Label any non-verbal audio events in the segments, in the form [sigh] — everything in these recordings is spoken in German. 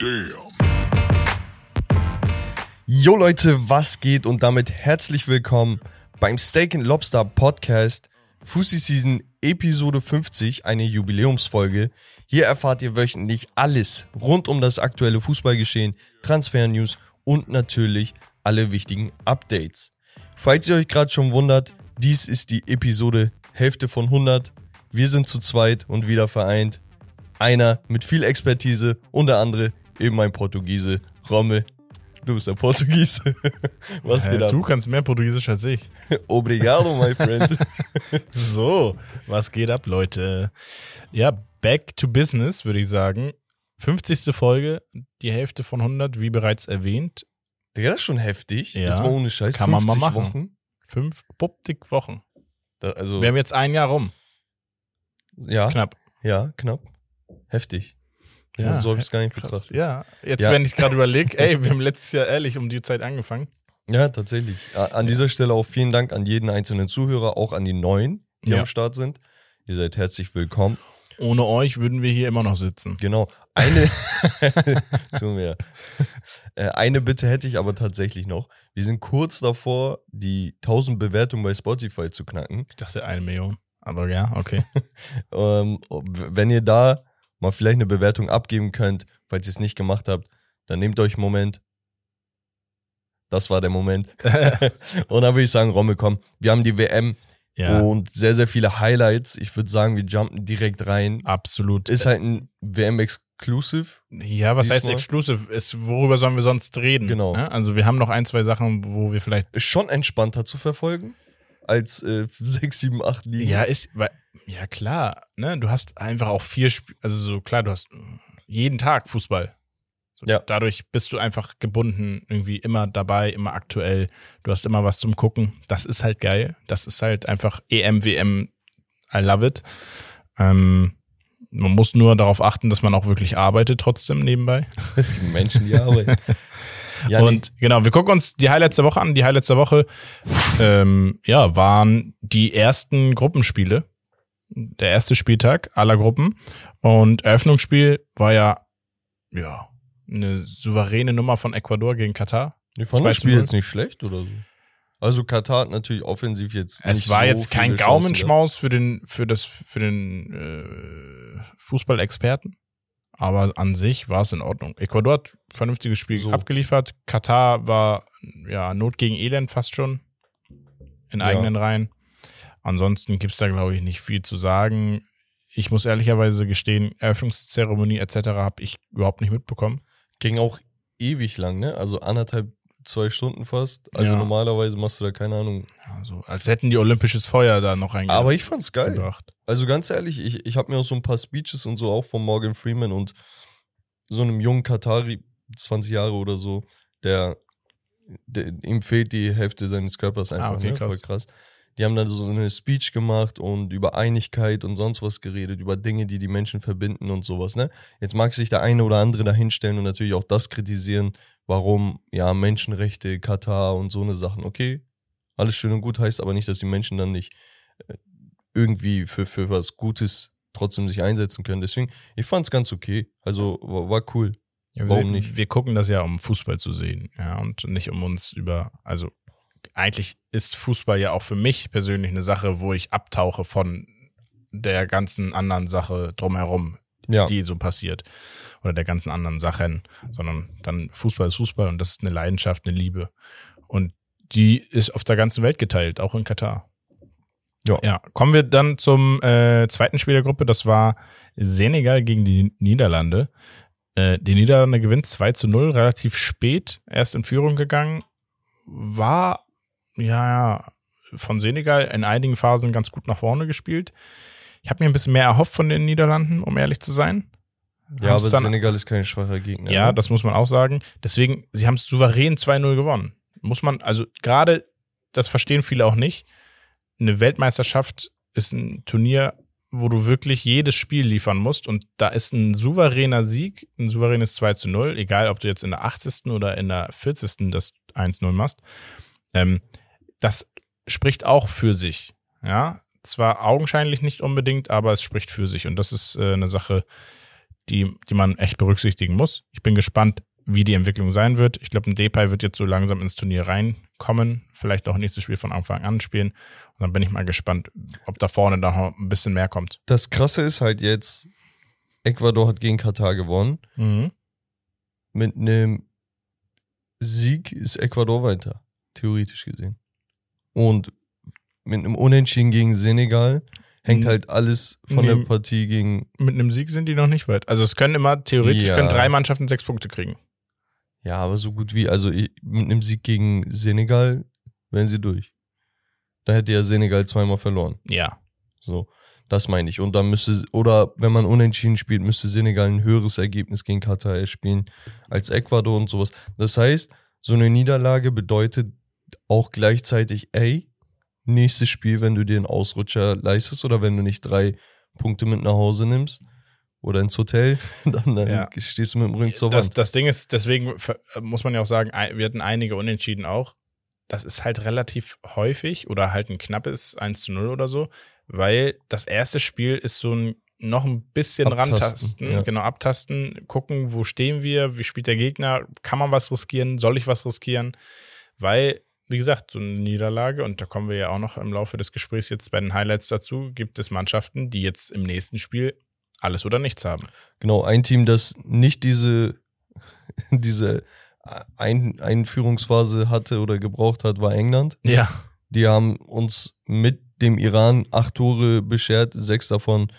Damn. Jo Leute, was geht und damit herzlich willkommen beim Steak and Lobster Podcast Fussi Season Episode 50, eine Jubiläumsfolge. Hier erfahrt ihr wöchentlich alles rund um das aktuelle Fußballgeschehen, Transfer-News und natürlich alle wichtigen Updates. Falls ihr euch gerade schon wundert, dies ist die Episode Hälfte von 100. Wir sind zu zweit und wieder vereint. Einer mit viel Expertise und der andere eben mein Portugiese, Rommel. Du bist der Portugiese. [laughs] Was Äh, geht ab? Du kannst mehr Portugiesisch als ich. [laughs] Obrigado, my friend. [laughs] So, was geht ab, Leute? Ja, back to business, würde ich sagen. 50. Folge, die Hälfte von 100, wie bereits erwähnt. Digga, das ist schon heftig. Ja, Jetzt mal ohne Scheiß. kann man mal 50 machen. Wochen. Fünf pupptig Wochen. Da, also, Wir haben jetzt ein Jahr rum. ja, Knapp. ja, knapp. Heftig. Ja, so hab ich es gar nicht krass. betrachtet. Ja, jetzt, Ja. wenn ich gerade überlege, [laughs] ey, wir haben letztes Jahr ehrlich um die Zeit angefangen. Ja, tatsächlich. An dieser Stelle auch vielen Dank an jeden einzelnen Zuhörer, auch an die Neuen, die Ja. am Start sind. Ihr seid herzlich willkommen. Ohne euch würden wir hier immer noch sitzen. Genau. Eine, [laughs] tun wir. Äh, eine Bitte hätte ich aber tatsächlich noch. Wir sind kurz davor, die 1000 Bewertungen bei Spotify zu knacken. Ich dachte eine Million. Aber ja, okay. [laughs] Ähm, wenn ihr da mal vielleicht eine Bewertung abgeben könnt, falls ihr es nicht gemacht habt, dann nehmt euch einen Moment. Das war der Moment. [laughs] und dann würde ich sagen, Rommel, komm, wir haben die WM Ja, und sehr, sehr viele Highlights. Ich würde sagen, wir jumpen direkt rein. absolut. Ist halt ein WM-Exclusive. Ja, was heißt Diesmal. exclusive? Ist, worüber sollen wir sonst reden? Genau. Ja, Also wir haben noch ein, zwei Sachen, wo wir vielleicht. Ist schon entspannter zu verfolgen als äh, 6, 7, 8 Ligen. Ja, ist, weil, ja klar, ne? Du hast einfach auch vier Spiele, also so klar, du hast jeden Tag Fußball. So, Ja. Dadurch bist du einfach gebunden, irgendwie immer dabei, immer aktuell. Du hast immer was zum Gucken. Das ist halt geil. Das ist halt einfach EM, WM, I love it. Ähm, man muss nur darauf achten, dass man auch wirklich arbeitet trotzdem nebenbei. [laughs] Es gibt Menschen, die arbeiten. [laughs] ja, und genau, wir gucken uns die Highlights der Woche an. Die Highlights der Woche ähm, ja, waren die ersten Gruppenspiele. Der erste Spieltag aller Gruppen. Und Eröffnungsspiel war ja, ja, eine souveräne Nummer von Ecuador gegen Katar. ich fand 2 das Spiel 0. jetzt nicht schlecht oder so. Also Katar hat natürlich offensiv jetzt Es nicht war so jetzt kein. Gaumenschmaus für den, für das, für den äh, Fußballexperten. Aber an sich war es in Ordnung. Ecuador hat ein vernünftiges Spiel So. abgeliefert. Katar war ja Not gegen Elend fast schon in Ja. eigenen Reihen. Ansonsten gibt es da, glaube ich, nicht viel zu sagen. Ich muss ehrlicherweise gestehen, Eröffnungszeremonie etc. habe ich überhaupt nicht mitbekommen. Ging auch ewig lang, ne? Also anderthalb, zwei Stunden fast. Also Ja. normalerweise machst du da keine Ahnung. Also, als hätten die olympisches Feuer da noch reingebracht. Aber ich fand's geil. Also ganz ehrlich, ich, ich habe mir auch so ein paar Speeches und so auch von Morgan Freeman und so einem jungen Katari, 20 Jahre oder so, der, der ihm fehlt die Hälfte seines Körpers einfach, Ah, okay, ne? krass. voll krass. Die haben dann so eine Speech gemacht und über Einigkeit und sonst was geredet, über Dinge, die die Menschen verbinden und sowas. Ne? Jetzt mag sich der eine oder andere da hinstellen und natürlich auch das kritisieren, warum ja Menschenrechte, Katar und so eine Sachen. Okay, alles schön und gut heißt aber nicht, dass die Menschen dann nicht äh, irgendwie für, für was Gutes trotzdem sich einsetzen können. Deswegen, ich fand es ganz okay. Also war, war cool. Ja, wir, Warum sehen- nicht? wir gucken das ja, um Fußball zu sehen, ja, und nicht um uns über, also eigentlich ist Fußball ja auch für mich persönlich eine Sache, wo ich abtauche von der ganzen anderen Sache drumherum, Ja, die so passiert. Oder der ganzen anderen Sachen, sondern dann Fußball ist Fußball und das ist eine Leidenschaft, eine Liebe. Und die ist auf der ganzen Welt geteilt, auch in Katar. Ja. Ja, kommen wir dann zum äh, zweiten Spiel der Gruppe. Das war Senegal gegen die Niederlande. Äh, die Niederlande gewinnt 2 zu 0, relativ spät, erst in Führung gegangen. War, ja, von Senegal in einigen Phasen ganz gut nach vorne gespielt. Ich habe mir ein bisschen mehr erhofft von den Niederlanden, um ehrlich zu sein. ja Haben's aber dann- Senegal ist kein schwacher Gegner. ja, ne? das muss man auch sagen. Deswegen, sie haben es souverän 2-0 gewonnen. Muss man, also gerade, das verstehen viele auch nicht. Eine Weltmeisterschaft ist ein Turnier, wo du wirklich jedes Spiel liefern musst. Und da ist ein souveräner Sieg, ein souveränes 2 zu 0, egal ob du jetzt in der 80. oder in der 40. das 1-0 machst. Ähm, das spricht auch für sich. Ja, zwar augenscheinlich nicht unbedingt, aber es spricht für sich. Und das ist äh, eine Sache, die, die man echt berücksichtigen muss. Ich bin gespannt, wie die Entwicklung sein wird. Ich glaube, ein Depay wird jetzt so langsam ins Turnier reinkommen, vielleicht auch nächstes Spiel von Anfang an spielen. Und dann bin ich mal gespannt, ob da vorne noch ein bisschen mehr kommt. Das Krasse ist halt jetzt, Ecuador hat gegen Katar gewonnen. Mhm. Mit einem Sieg ist Ecuador weiter, theoretisch gesehen. Und mit einem Unentschieden gegen Senegal hängt Mhm. halt alles von Nee. der Partie gegen. Mit einem Sieg sind die noch nicht weit. Also es können immer, theoretisch Ja. können drei Mannschaften sechs Punkte kriegen. Ja, aber so gut wie, also mit einem Sieg gegen Senegal wären sie durch. Da hätte ja Senegal zweimal verloren. Ja. So, das meine ich. Und dann müsste, oder wenn man unentschieden spielt, müsste Senegal ein höheres Ergebnis gegen Katar erspielen als Ecuador und sowas. Das heißt, so eine Niederlage bedeutet auch gleichzeitig, ey, nächstes Spiel, wenn du dir einen Ausrutscher leistest oder wenn du nicht drei Punkte mit nach Hause nimmst oder ins Hotel, [laughs] dann, dann Ja. stehst du mit dem Rücken zur Das, Wand. das Ding ist, deswegen ver- muss man ja auch sagen, wir hatten einige Unentschieden auch. Das ist halt relativ häufig oder halt ein knappes 1 zu 0 oder so, weil das erste Spiel ist so ein noch ein bisschen Abtasten, rantasten, ja. genau, abtasten, gucken, wo stehen wir, wie spielt der Gegner, kann man was riskieren, soll ich was riskieren, weil, wie gesagt, so eine Niederlage, und da kommen wir ja auch noch im Laufe des Gesprächs jetzt bei den Highlights dazu, gibt es Mannschaften, die jetzt im nächsten Spiel alles oder nichts haben. Genau, ein Team, das nicht diese, [laughs] diese ein Einführungsphase hatte oder gebraucht hat, war England. Ja. Die haben uns mit dem Iran acht Tore beschert, sechs davon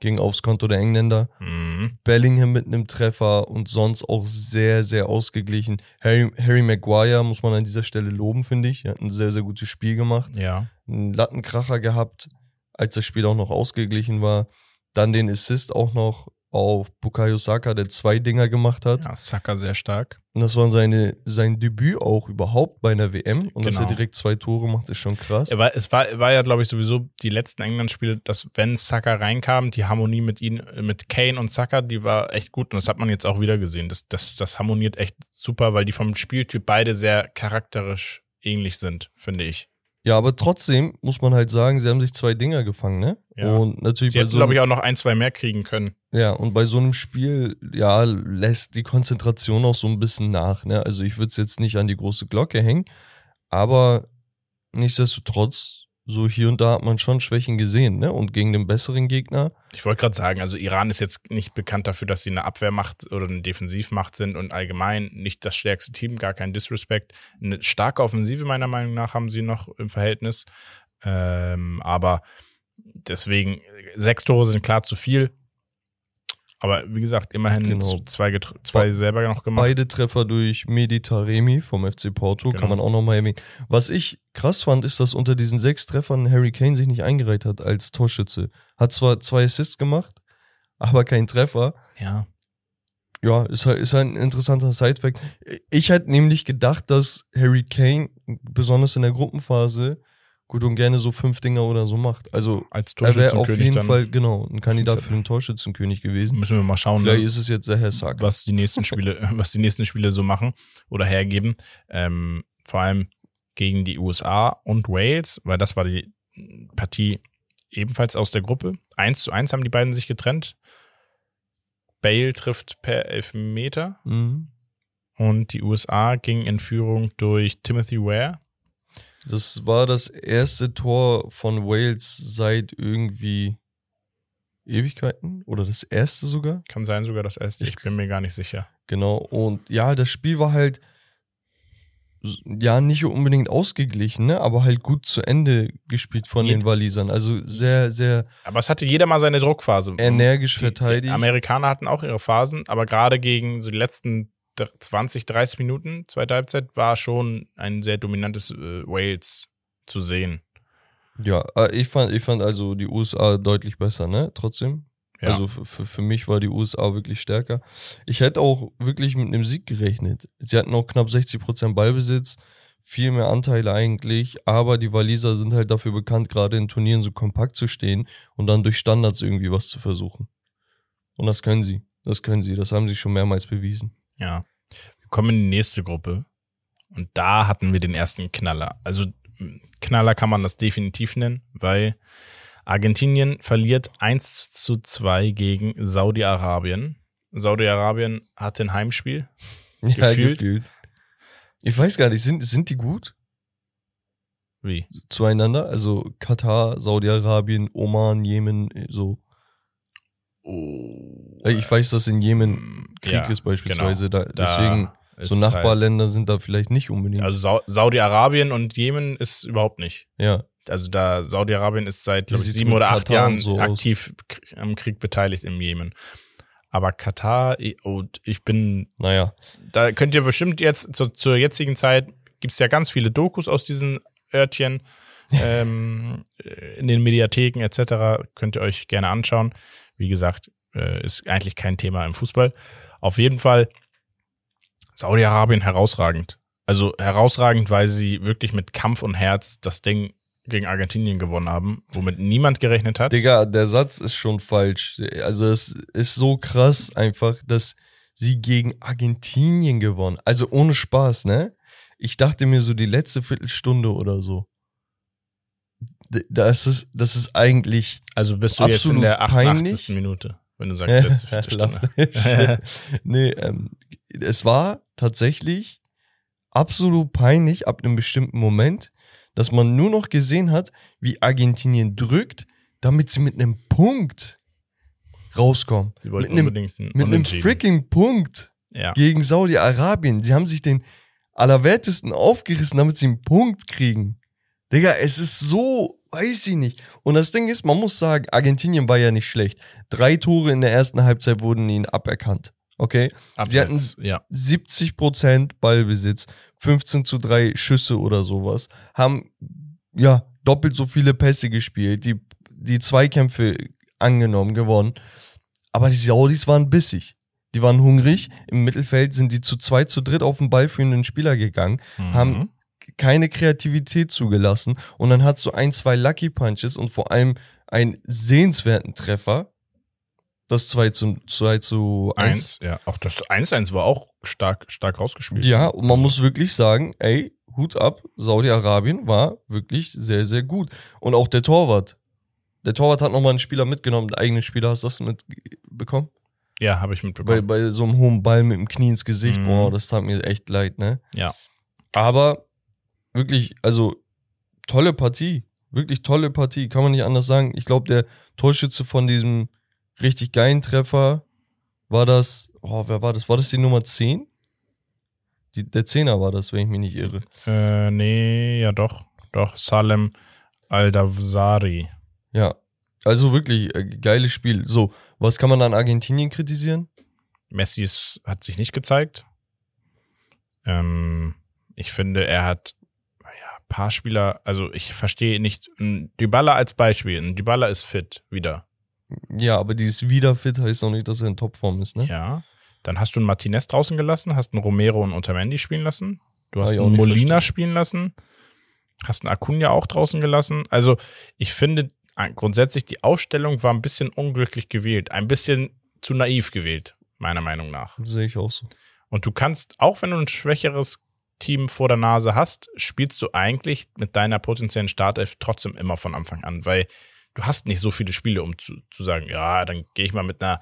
gingen aufs Konto der Engländer. Mhm. Bellingham mit einem Treffer und sonst auch sehr, sehr ausgeglichen. Harry, Harry Maguire muss man an dieser Stelle loben, finde ich. Er hat ein sehr, sehr gutes Spiel gemacht. Ja. Einen Lattenkracher gehabt, als das Spiel auch noch ausgeglichen war. Dann den Assist auch noch auf Bukayo Saka, der zwei Dinger gemacht hat. Ja, Saka sehr stark. Und das war seine, sein Debüt auch überhaupt bei einer WM. Und dass er Genau. direkt zwei Tore macht, ist schon krass. War, es war, war ja, glaube ich, sowieso die letzten England-Spiele, dass wenn Saka reinkam, die Harmonie mit ihm, mit Kane und Saka, die war echt gut. Und das hat man jetzt auch wieder gesehen. Das, das, das harmoniert echt super, weil die vom Spieltyp beide sehr charakterisch ähnlich sind, finde ich. Ja, aber trotzdem muss man halt sagen, sie haben sich zwei Dinger gefangen, ne? Ja. Und natürlich Sie bei hätten, so glaube ich, auch noch ein, zwei mehr kriegen können. ja, und bei so einem Spiel, ja, lässt die Konzentration auch so ein bisschen nach, ne? Also ich würde es jetzt nicht an die große Glocke hängen, aber nichtsdestotrotz, so hier und da hat man schon Schwächen gesehen, ne? Und gegen den besseren Gegner, Ich wollte gerade sagen, also Iran ist jetzt nicht bekannt dafür, dass sie eine Abwehrmacht oder eine Defensivmacht sind und allgemein nicht das stärkste Team, gar kein Disrespect. Eine starke Offensive meiner Meinung nach haben sie noch im Verhältnis. Ähm, aber deswegen, sechs Tore sind klar zu viel. Aber wie gesagt, immerhin Genau. zwei, getr- zwei selber noch gemacht. beide Treffer durch Meditaremi vom FC Porto, Genau. kann man auch nochmal erwähnen. Was ich krass fand, ist, dass unter diesen sechs Treffern Harry Kane sich nicht eingereiht hat als Torschütze. Hat zwar zwei Assists gemacht, aber kein Treffer. Ja. Ja, ist halt, ist halt ein interessanter Sidefact. Ich hätte nämlich gedacht, dass Harry Kane, besonders in der Gruppenphase, gut und gerne so fünf Dinger oder so macht. Also Als er wäre auf jeden Fall, genau, ein Kandidat für den Torschützenkönig gewesen. müssen wir mal schauen. Vielleicht ne? ist es jetzt der Herr Saka. was die nächsten [laughs] Spiele, was die nächsten Spiele so machen oder hergeben. Ähm, vor allem gegen die USA und Wales, weil das war die Partie ebenfalls aus der Gruppe. Eins zu eins haben die beiden sich getrennt. Bale trifft per Elfmeter Mhm. und die USA ging in Führung durch Timothy Ware. Das war das erste Tor von Wales seit irgendwie Ewigkeiten oder das erste sogar. Kann sein sogar das erste, ich bin mir gar nicht sicher. Genau. Und ja, das Spiel war halt ja nicht unbedingt ausgeglichen, ne? aber halt gut zu Ende gespielt von Je- den Walisern. Also sehr, sehr Aber es hatte jeder mal seine Druckphase. energisch Die- verteidigt. Die Amerikaner hatten auch ihre Phasen, aber gerade gegen so die letzten 20, 30 Minuten, zweite Halbzeit, war schon ein sehr dominantes äh, Wales zu sehen. Ja, äh, ich fand, ich fand also die USA deutlich besser, ne? Trotzdem. Ja. Also für, für, für mich war die USA wirklich stärker. Ich hätte auch wirklich mit einem Sieg gerechnet. Sie hatten auch knapp 60% Ballbesitz, viel mehr Anteile eigentlich, aber die Waliser sind halt dafür bekannt, gerade in Turnieren so kompakt zu stehen und dann durch Standards irgendwie was zu versuchen. Und das können sie. Das können sie. Das haben sie schon mehrmals bewiesen. Ja. Wir kommen in die nächste Gruppe und da hatten wir den ersten Knaller. Also Knaller kann man das definitiv nennen, weil Argentinien verliert 1 zu 2 gegen Saudi-Arabien. Saudi-Arabien hatte ein Heimspiel. [laughs] Ja, Gefühlt. gefühlt. Ich weiß gar nicht, sind, sind die gut Wie? zueinander? Also Katar, Saudi-Arabien, Oman, Jemen, so. Oh. Äh, Ich weiß, dass in Jemen Krieg Ja, ist beispielsweise. genau. Da, Da deswegen, ist so halt- Nachbarländer sind da vielleicht nicht unbedingt. Also Sau Saudi-Arabien und Jemen ist überhaupt nicht. ja. Also da Saudi-Arabien ist seit ich, sieben oder acht Katar Jahren so aus? aktiv k- am Krieg beteiligt im Jemen. Aber Katar, ich- oh, ich bin, Naja. da könnt ihr bestimmt jetzt zu, zur jetzigen Zeit gibt es ja ganz viele Dokus aus diesen Örtchen [laughs] ähm, in den Mediatheken etc. Könnt ihr euch gerne anschauen. Wie gesagt, äh, ist eigentlich kein Thema im Fußball. Auf jeden Fall Saudi-Arabien herausragend. Also herausragend, weil sie wirklich mit Kampf und Herz das Ding gegen Argentinien gewonnen haben, womit niemand gerechnet hat. Digga, der Satz ist schon falsch. Also es ist so krass einfach, dass sie gegen Argentinien gewonnen. Also ohne Spaß, ne? Ich dachte mir so die letzte Viertelstunde oder so. Das ist, das ist eigentlich Also bist du jetzt in der 88. peinlich. Minute, wenn du sagst, letzte [laughs] Viertelstunde. [laughs] nee, ähm, es war tatsächlich absolut peinlich ab einem bestimmten Moment, dass man nur noch gesehen hat, wie Argentinien drückt, damit sie mit einem Punkt rauskommen. Sie wollten mit einem, unbedingt einen mit einem freaking Punkt Ja. gegen Saudi-Arabien. Sie haben sich den Allerwertesten aufgerissen, damit sie einen Punkt kriegen. Digga, es ist so, weiß ich nicht. Und das Ding ist, man muss sagen, Argentinien war ja nicht schlecht. Drei Tore in der ersten Halbzeit wurden ihnen aberkannt. Okay? Sie hatten Abseits, ja. 70% Ballbesitz, 15 zu 3 Schüsse oder sowas, haben ja doppelt so viele Pässe gespielt, die, die Zweikämpfe angenommen, gewonnen. Aber die Saudis waren bissig. Die waren hungrig. Im Mittelfeld sind die zu zwei, zu dritt auf den ballführenden Spieler gegangen, Mhm. haben keine Kreativität zugelassen und dann hat so ein, zwei Lucky Punches und vor allem einen sehenswerten Treffer. Das 2 zu, 2 zu 1. Eins, ja. Auch das 1-1 war auch stark, stark rausgespielt. Ja, und man muss wirklich sagen, ey, Hut ab, Saudi-Arabien war wirklich sehr, sehr gut. Und auch der Torwart. Der Torwart hat nochmal einen Spieler mitgenommen, einen eigenen Spieler. Hast du das mitbekommen? Ja, habe ich Bei, mitbekommen. bei so einem hohen Ball mit dem Knie ins Gesicht. Mhm. Boah, das tat mir echt leid, ne? Ja. Aber wirklich, also tolle Partie. Wirklich tolle Partie, kann man nicht anders sagen. Ich glaube, der Torschütze von diesem richtig geilen Treffer war das, oh, wer war das? War das die Nummer 10? Die, der Zehner war das, wenn ich mich nicht irre. Äh, nee, ja doch. Doch, Salem Al-Dawsari. Ja. Also wirklich, äh, geiles Spiel. So, was kann man an Argentinien kritisieren? Messi ist, hat sich nicht gezeigt. Ähm, ich finde, er hat paar Spieler, also ich verstehe nicht, Dybala als Beispiel. Ein Dybala ist fit wieder. Ja, aber dieses Wiederfit heißt auch nicht, dass er in Topform ist, ne? Ja. Dann hast du einen Martinez draußen gelassen, hast einen Romero und Otamendi spielen lassen. Du hast einen Molina verstanden. spielen lassen. Hast einen Acuna auch draußen gelassen. Also ich finde grundsätzlich die Ausstellung war ein bisschen unglücklich gewählt. Ein bisschen zu naiv gewählt, meiner Meinung nach. Sehe ich auch so. Und du kannst, auch wenn du ein schwächeres Team vor der Nase hast, spielst du eigentlich mit deiner potenziellen Startelf trotzdem immer von Anfang an, weil du hast nicht so viele Spiele, um zu, zu sagen, ja, dann gehe ich mal mit einer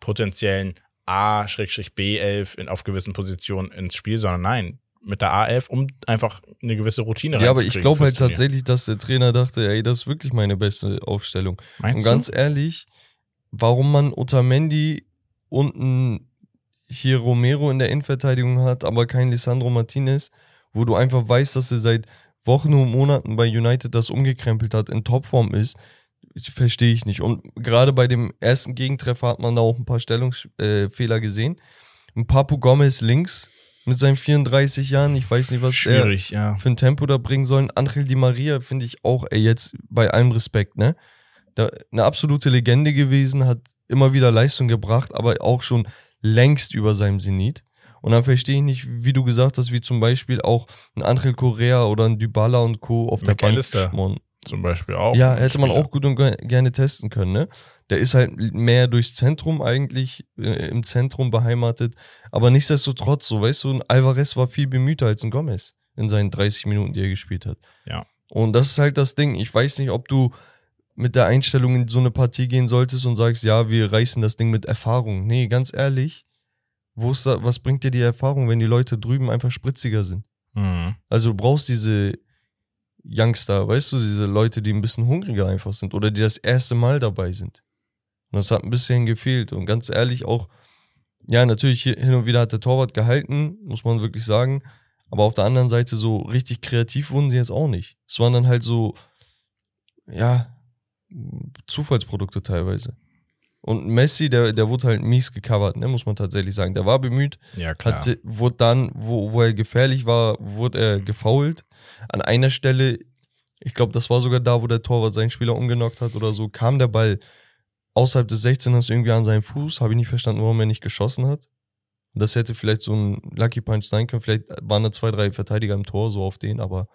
potenziellen A-B11 in, auf gewissen Positionen ins Spiel, sondern nein, mit der A11, um einfach eine gewisse Routine Ja, aber ich glaube halt Turnier. tatsächlich, dass der Trainer dachte, ey, das ist wirklich meine beste Aufstellung. Meinst Und ganz ehrlich, warum man Otamendi und ein hier Romero in der Innenverteidigung hat, aber kein Lisandro Martinez, wo du einfach weißt, dass er seit Wochen und Monaten bei United das umgekrempelt hat, in Topform ist, verstehe ich nicht. Und gerade bei dem ersten Gegentreffer hat man da auch ein paar Stellungsfehler gesehen. Ein Papu Gomez links mit seinen 34 Jahren, ich weiß nicht, was er ja. für ein Tempo da bringen sollen. Angel Di Maria finde ich auch, ey, jetzt bei allem Respekt, ne? Da, eine absolute Legende gewesen, hat immer wieder Leistung gebracht, aber auch schon längst über seinem Zenit. Und dann verstehe ich nicht, wie du gesagt hast, wie zum Beispiel auch ein Angel Correa oder ein Dybala und Co. auf der Bank schmoren. Zum Beispiel auch. Ja, hätte man auch gut und ge- gerne testen können, ne? Der ist halt mehr durchs Zentrum eigentlich, äh, im Zentrum beheimatet. Aber nichtsdestotrotz, so, weißt du, ein Alvarez war viel bemühter als ein Gomez in seinen 30 Minuten, die er gespielt hat. Ja. Und das ist halt das Ding. Ich weiß nicht, ob du mit der Einstellung in so eine Partie gehen solltest und sagst, ja, wir reißen das Ding mit Erfahrung. Nee, ganz ehrlich, wo ist da, was bringt dir die Erfahrung, wenn die Leute drüben einfach spritziger sind? Mhm. Also du brauchst diese Youngster, weißt du, diese Leute, die ein bisschen hungriger einfach sind oder die das erste Mal dabei sind. Und das hat ein bisschen gefehlt. Und ganz ehrlich auch, ja, natürlich hin und wieder hat der Torwart gehalten, muss man wirklich sagen. Aber auf der anderen Seite so richtig kreativ wurden sie jetzt auch nicht. Es waren dann halt so, ja, Zufallsprodukte teilweise. Und Messi, der, der wurde halt mies gecovert, ne, muss man tatsächlich sagen. Der war bemüht, Ja, klar. hatte, wurde dann, wo, wo er gefährlich war, wurde er gefoult. An einer Stelle, ich glaube, das war sogar da, wo der Torwart seinen Spieler umgenockt hat oder so, kam der Ball außerhalb des 16ers irgendwie an seinen Fuß. Habe ich nicht verstanden, warum er nicht geschossen hat. Das hätte vielleicht so ein Lucky Punch sein können. Vielleicht waren da zwei, drei Verteidiger im Tor, so auf den, aber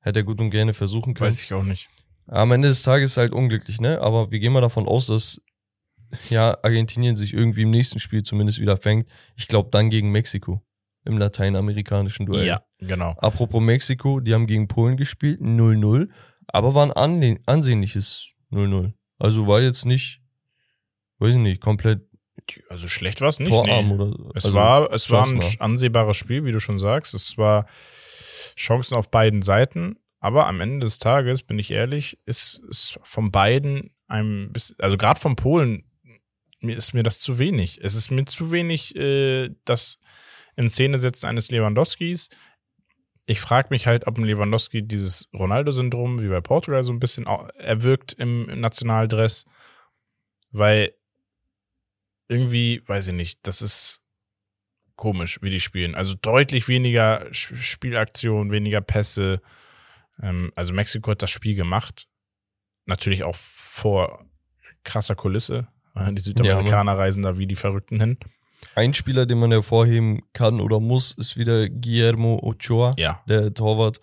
hätte er gut und gerne versuchen können. Weiß ich auch nicht. Am Ende des Tages ist halt unglücklich, ne? Aber wir gehen mal davon aus, dass ja Argentinien sich irgendwie im nächsten Spiel zumindest wieder fängt. Ich glaube dann gegen Mexiko im lateinamerikanischen Duell. Ja, genau. Apropos Mexiko, die haben gegen Polen gespielt, 0-0, aber war ein ansehnliches 0-0. Also war jetzt nicht, weiß ich nicht, komplett Also schlecht war es nicht. torarm Nee. oder Es also war, es war ein ansehbares Spiel, wie du schon sagst. Es war Chancen auf beiden Seiten. Aber am Ende des Tages, bin ich ehrlich, ist es von beiden ein bisschen, also gerade von Polen, mir ist mir das zu wenig. Es ist mir zu wenig äh, das in Szene setzen eines Lewandowskis. Ich frage mich halt, ob ein Lewandowski dieses Ronaldo-Syndrom wie bei Portugal so ein bisschen erwirkt im Nationaldress, weil irgendwie, weiß ich nicht, das ist komisch, wie die spielen. Also deutlich weniger Spielaktion, weniger Pässe. Ähm, also Mexiko hat das Spiel gemacht. Natürlich auch vor krasser Kulisse. [laughs] Die Südamerikaner reisen da wie die Verrückten hin. Ein Spieler, den man hervorheben kann oder muss, ist wieder Guillermo Ochoa. Ja. der Torwart,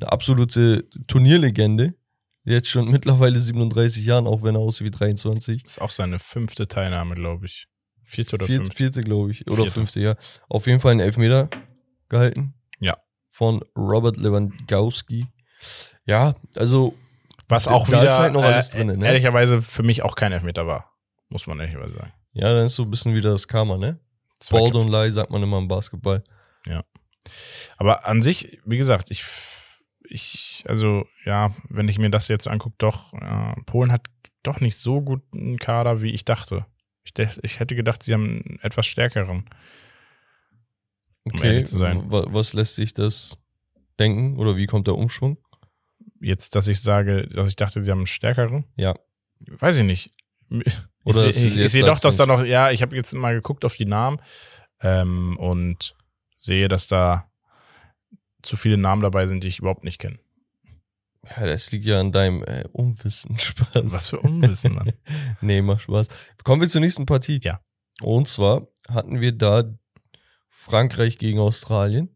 eine absolute Turnierlegende. Jetzt schon [laughs] mittlerweile 37 Jahren, auch wenn er aussieht wie 23. Ist auch seine fünfte Teilnahme, glaube ich. Vierte oder Vierte, fünfte. vierte glaube ich. Oder Vierte. fünfte, ja. Auf jeden Fall einen Elfmeter gehalten. Ja. Von Robert Lewandowski. Ja, also Was auch da wieder ist halt noch alles äh, drin, ne? ehrlicherweise für mich auch kein Elfmeter war. Muss man ehrlicherweise sagen. Ja, dann ist so ein bisschen wieder das Karma, ne? Köpfe. und Lie sagt man immer im Basketball. Aber an sich, wie gesagt, ich, ich, also ja, wenn ich mir das jetzt angucke, doch, äh, Polen hat doch nicht so guten Kader, wie ich dachte. Ich, ich hätte gedacht, sie haben einen etwas stärkeren. Um Okay, was lässt sich das denken? Oder wie kommt der Umschwung? Jetzt, dass ich sage, dass ich dachte, sie haben einen stärkeren, Ja. weiß ich nicht. Ich Oder sehe ich, ich jetzt seh doch, dass da noch, ja, ich habe jetzt mal geguckt auf die Namen ähm, und sehe, dass da zu viele Namen dabei sind, die ich überhaupt nicht kenne. Ja, das liegt ja an deinem äh, Unwissen. [laughs] Spaß. Was für Unwissen, Mann. [laughs] Nee, mach Spaß. Kommen wir zur nächsten Partie. Ja. Und zwar hatten wir da Frankreich gegen Australien.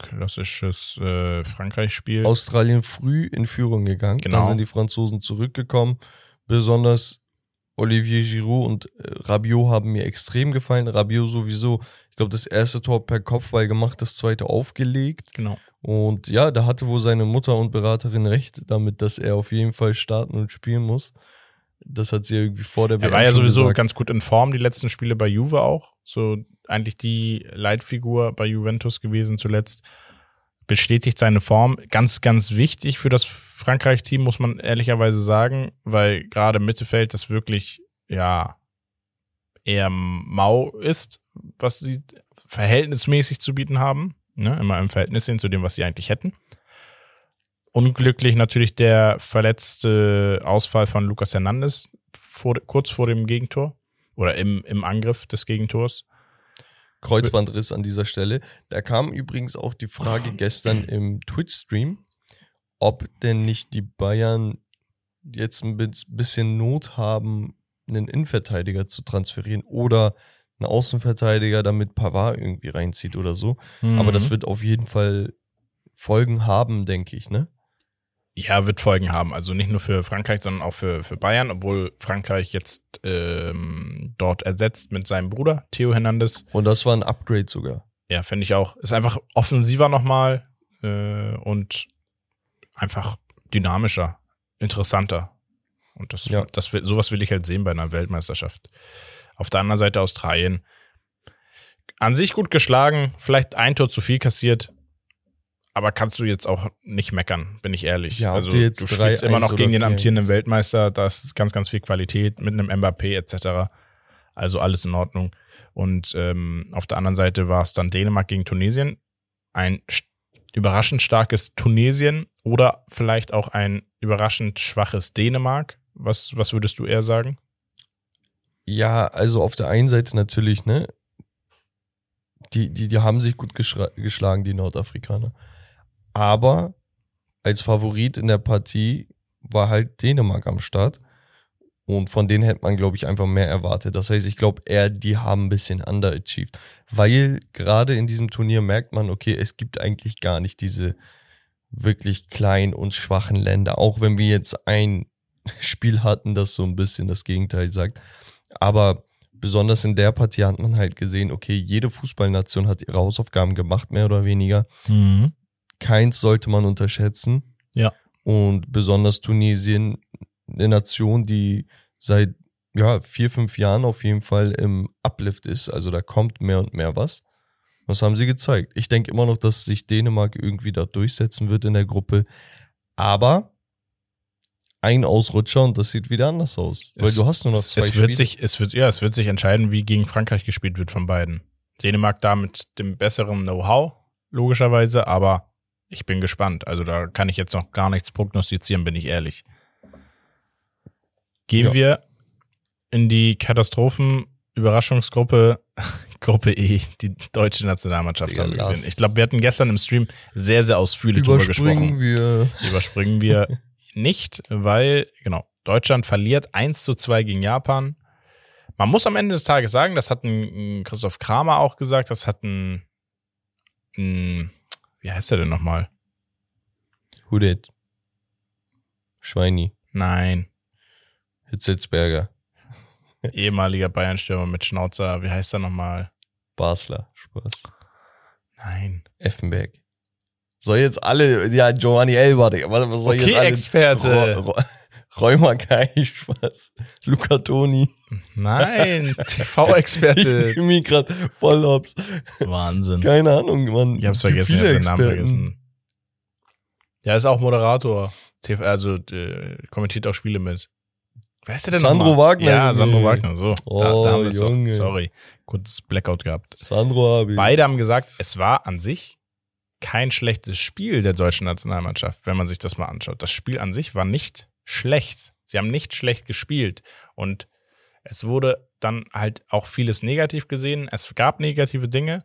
Klassisches äh, Frankreich-Spiel. Australien früh in Führung gegangen. Genau. Dann sind die Franzosen zurückgekommen. Besonders Olivier Giroud und äh, Rabiot haben mir extrem gefallen. Rabiot sowieso, ich glaube, das erste Tor per Kopfball gemacht, das zweite aufgelegt. Genau. Und ja, da hatte wohl seine Mutter und Beraterin recht damit, dass er auf jeden Fall starten und spielen muss. Das hat sie irgendwie vor der Er war ja sowieso gesagt. ganz gut in Form, die letzten Spiele bei Juve auch. So eigentlich die Leitfigur bei Juventus gewesen zuletzt. Bestätigt seine Form. Ganz, ganz wichtig für das Frankreich-Team, muss man ehrlicherweise sagen, weil gerade Mittelfeld das wirklich, ja, eher mau ist, was sie verhältnismäßig zu bieten haben. Ne? Immer im Verhältnis hin zu dem, was sie eigentlich hätten. Unglücklich natürlich der verletzte Ausfall von Lucas Hernandez vor, kurz vor dem Gegentor oder im, im Angriff des Gegentors. Kreuzbandriss an dieser Stelle. Da kam übrigens auch die Frage gestern im Twitch-Stream, ob denn nicht die Bayern jetzt ein bi- bisschen Not haben, einen Innenverteidiger zu transferieren oder einen Außenverteidiger, damit Pavard irgendwie reinzieht oder so. Aber das Mhm. wird auf jeden Fall Folgen haben, denke ich, ne? Ja, wird Folgen haben. Also nicht nur für Frankreich, sondern auch für, für Bayern, obwohl Frankreich jetzt ähm, dort ersetzt mit seinem Bruder, Theo Hernandez. Und das war ein Upgrade sogar. Ja, finde ich auch. Ist einfach offensiver nochmal äh, und einfach dynamischer, interessanter. Und das, Ja. das sowas will ich halt sehen bei einer Weltmeisterschaft. Auf der anderen Seite Australien. An sich gut geschlagen, vielleicht ein Tor zu viel kassiert, aber kannst du jetzt auch nicht meckern, bin ich ehrlich. Ja, also du jetzt du spielst 3-1 immer noch gegen den oder 4-1. amtierenden Weltmeister, da ist ganz, ganz viel Qualität mit einem Mbappé etc. Also alles in Ordnung. Und ähm, auf der anderen Seite war es dann Dänemark gegen Tunesien. Ein überraschend starkes Tunesien oder vielleicht auch ein überraschend schwaches Dänemark. Was, was würdest du eher sagen? Ja, also auf der einen Seite natürlich, ne? Die, die, die haben sich gut geschlagen, die Nordafrikaner. Aber als Favorit in der Partie war halt Dänemark am Start. Und von denen hätte man, glaube ich, einfach mehr erwartet. Das heißt, ich glaube eher, die haben ein bisschen underachieved. Weil gerade in diesem Turnier merkt man, okay, es gibt eigentlich gar nicht diese wirklich kleinen und schwachen Länder. Auch wenn wir jetzt ein [laughs] Spiel hatten, das so ein bisschen das Gegenteil sagt. Aber besonders in der Partie hat man halt gesehen, okay, jede Fußballnation hat ihre Hausaufgaben gemacht, mehr oder weniger. Keins sollte man unterschätzen. Ja. Und besonders Tunesien, eine Nation, die seit ja, vier, fünf Jahren auf jeden Fall im Uplift ist. Also da kommt mehr und mehr was. Das haben sie gezeigt. Ich denke immer noch, dass sich Dänemark irgendwie da durchsetzen wird in der Gruppe. Aber ein Ausrutscher und das sieht wieder anders aus. Weil Es- du hast nur noch zwei es wird Spiele. sich, es wird, ja, es wird sich entscheiden, wie gegen Frankreich gespielt wird von beiden. Dänemark da mit dem besseren Know-how, logischerweise, aber ich bin gespannt. Also da kann ich jetzt noch gar nichts prognostizieren, bin ich ehrlich. Gehen Ja. wir in die Katastrophen-Überraschungsgruppe, [laughs] Gruppe E, die deutsche Nationalmannschaft haben wir gesehen. Ich glaube, wir hatten gestern im Stream sehr, sehr ausführlich drüber gesprochen Überspringen wir. überspringen wir [laughs] nicht, weil, genau, Deutschland verliert 1 zu 2 gegen Japan. Man muss am Ende des Tages sagen, das hat ein, ein Christoph Kramer auch gesagt, das hat ein, ein wie heißt er denn nochmal? Hudet. Schweini. Nein, Hitzelsberger. ehemaliger Bayern-Stürmer mit Schnauzer, wie heißt er nochmal? Basler. Spaß. Nein. Effenberg. Soll jetzt alle, ja, Giovanni Elber. Was, was soll Okay, jetzt alle? Experte. Ro- Ro- Rheuma Kai, Spaß. Luca Toni. Nein, [laughs] TV-Experte. Ich bin grad voll hops. Wahnsinn. Keine Ahnung, Mann. Ich hab's vergessen, ich hab den Namen vergessen. Ja, ist auch Moderator. TV, also äh, kommentiert auch Spiele mit. Wer ist der denn Sandro nochmal? Wagner, Ja. Sandro Wagner, so. da, Oh, da haben wir's doch. Junge. Sorry. Kurzes Blackout gehabt. Sandro Abi. Beide haben gesagt, es war an sich kein schlechtes Spiel der deutschen Nationalmannschaft, wenn man sich das mal anschaut. Das Spiel an sich war nicht schlecht. Sie haben nicht schlecht gespielt. Und es wurde dann halt auch vieles negativ gesehen. Es gab negative Dinge.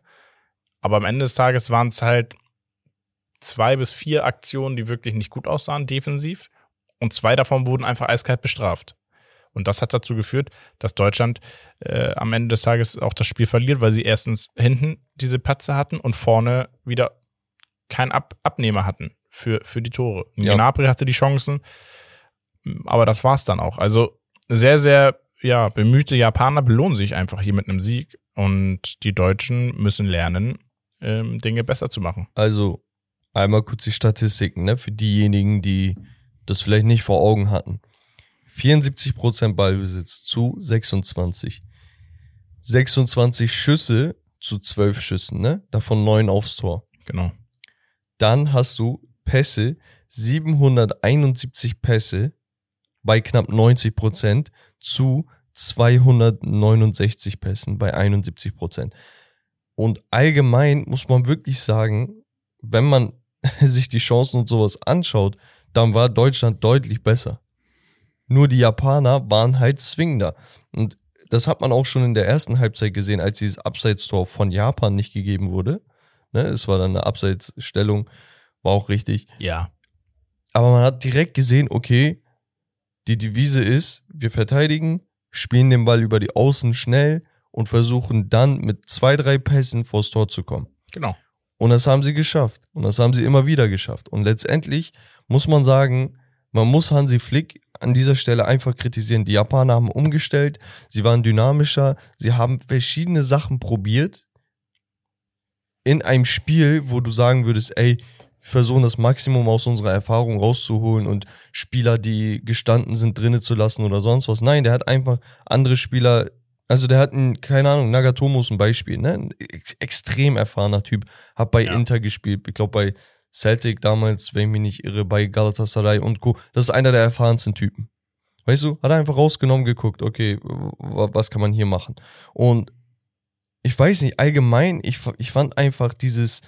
Aber am Ende des Tages waren es halt zwei bis vier Aktionen, die wirklich nicht gut aussahen, defensiv. Und zwei davon wurden einfach eiskalt bestraft. Und das hat dazu geführt, dass Deutschland äh, am Ende des Tages auch das Spiel verliert, weil sie erstens hinten diese Patze hatten und vorne wieder keinen Ab Abnehmer hatten für, für die Tore. Ja. Gnabry hatte die Chancen, aber das war's dann auch. Also sehr, sehr ja, bemühte Japaner belohnen sich einfach hier mit einem Sieg und die Deutschen müssen lernen, ähm, Dinge besser zu machen. Also, einmal kurz die Statistiken, ne? Für diejenigen, die das vielleicht nicht vor Augen hatten. 74% Ballbesitz zu 26. 26 Schüsse zu 12 Schüssen, ne? Davon 9 aufs Tor. Genau. Dann hast du Pässe, 771 Pässe bei knapp 90 Prozent zu 269 Pässen bei 71 Prozent. Und allgemein muss man wirklich sagen, wenn man [laughs] sich die Chancen und sowas anschaut, dann war Deutschland deutlich besser. Nur die Japaner waren halt zwingender. Und das hat man auch schon in der ersten Halbzeit gesehen, als dieses Abseitstor von Japan nicht gegeben wurde. Ne, es war dann eine Abseitsstellung, war auch richtig. Ja. Aber man hat direkt gesehen, okay, die Devise ist, wir verteidigen, spielen den Ball über die Außen schnell und versuchen dann mit zwei, drei Pässen vors Tor zu kommen. Genau. Und das haben sie geschafft. Und das haben sie immer wieder geschafft. Und letztendlich muss man sagen, man muss Hansi Flick an dieser Stelle einfach kritisieren. Die Japaner haben umgestellt, sie waren dynamischer, sie haben verschiedene Sachen probiert in einem Spiel, wo du sagen würdest, ey, versuchen das Maximum aus unserer Erfahrung rauszuholen und Spieler, die gestanden sind, drinnen zu lassen oder sonst was. Nein, der hat einfach andere Spieler, also der hat einen, keine Ahnung, Nagatomo ist ein Beispiel, ne? Ein ex extrem erfahrener Typ, hat bei Ja. Inter gespielt, ich glaube bei Celtic damals, wenn ich mich nicht irre, bei Galatasaray und Co. Das ist einer der erfahrensten Typen. Weißt du, hat er einfach rausgenommen, geguckt, okay, was kann man hier machen? Und ich weiß nicht, allgemein, ich, ich fand einfach dieses,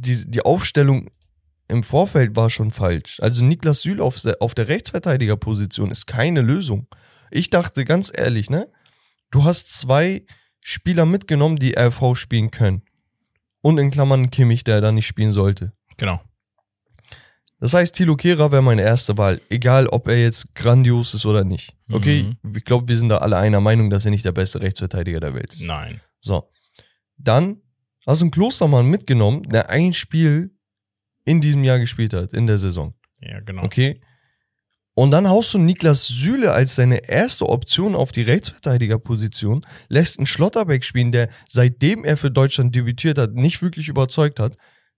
die, die Aufstellung im Vorfeld war schon falsch. Also Niklas Süle auf, der- auf der Rechtsverteidigerposition ist keine Lösung. Ich dachte ganz ehrlich, ne? Du hast zwei Spieler mitgenommen, die RV spielen können. Und in Klammern Kimmich, der da nicht spielen sollte. Genau. Das heißt, Thilo Kehrer wäre meine erste Wahl, egal ob er jetzt grandios ist oder nicht. Okay, ich glaube, wir sind da alle einer Meinung, dass er nicht der beste Rechtsverteidiger der Welt ist. Nein. So. Dann hast du einen Klostermann mitgenommen, der ein Spiel in diesem Jahr gespielt hat, in der Saison. Ja, genau. Okay. Und dann haust du Niklas Süle als deine erste Option auf die Rechtsverteidigerposition, lässt einen Schlotterbeck spielen, der seitdem er für Deutschland debütiert hat, nicht wirklich überzeugt hat,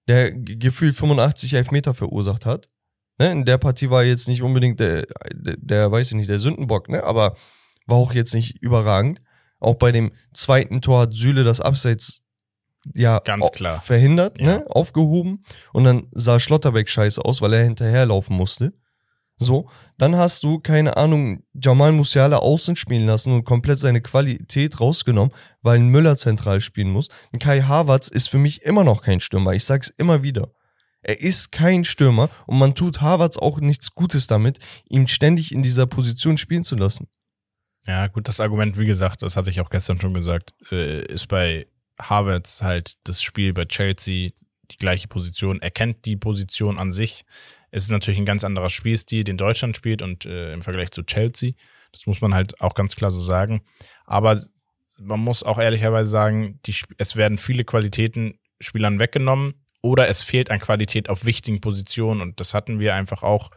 der gefühlt 85 Elfmeter verursacht hat. Ne? In der Partie war jetzt nicht unbedingt der, der, der, weiß ich nicht, der Sündenbock, ne? aber war auch jetzt nicht überragend. Auch bei dem zweiten Tor hat Süle das Abseits ja Ganz klar. verhindert, Ja. ne? aufgehoben und dann sah Schlotterbeck scheiße aus, weil er hinterherlaufen musste. So, dann hast du, keine Ahnung, Jamal Musiala außen spielen lassen und komplett seine Qualität rausgenommen, weil ein Müller zentral spielen muss. Ein Kai Havertz ist für mich immer noch kein Stürmer. Ich sag's immer wieder. Er ist kein Stürmer und man tut Havertz auch nichts Gutes damit, ihn ständig in dieser Position spielen zu lassen. Ja, gut, das Argument, wie gesagt, das hatte ich auch gestern schon gesagt, äh, ist bei Havertz halt das Spiel bei Chelsea die gleiche Position. Er kennt die Position an sich. Es ist natürlich ein ganz anderer Spielstil, den Deutschland spielt und äh, im Vergleich zu Chelsea. Das muss man halt auch ganz klar so sagen. Aber man muss auch ehrlicherweise sagen, die, es werden viele Qualitäten Spielern weggenommen oder es fehlt an Qualität auf wichtigen Positionen und das hatten wir einfach auch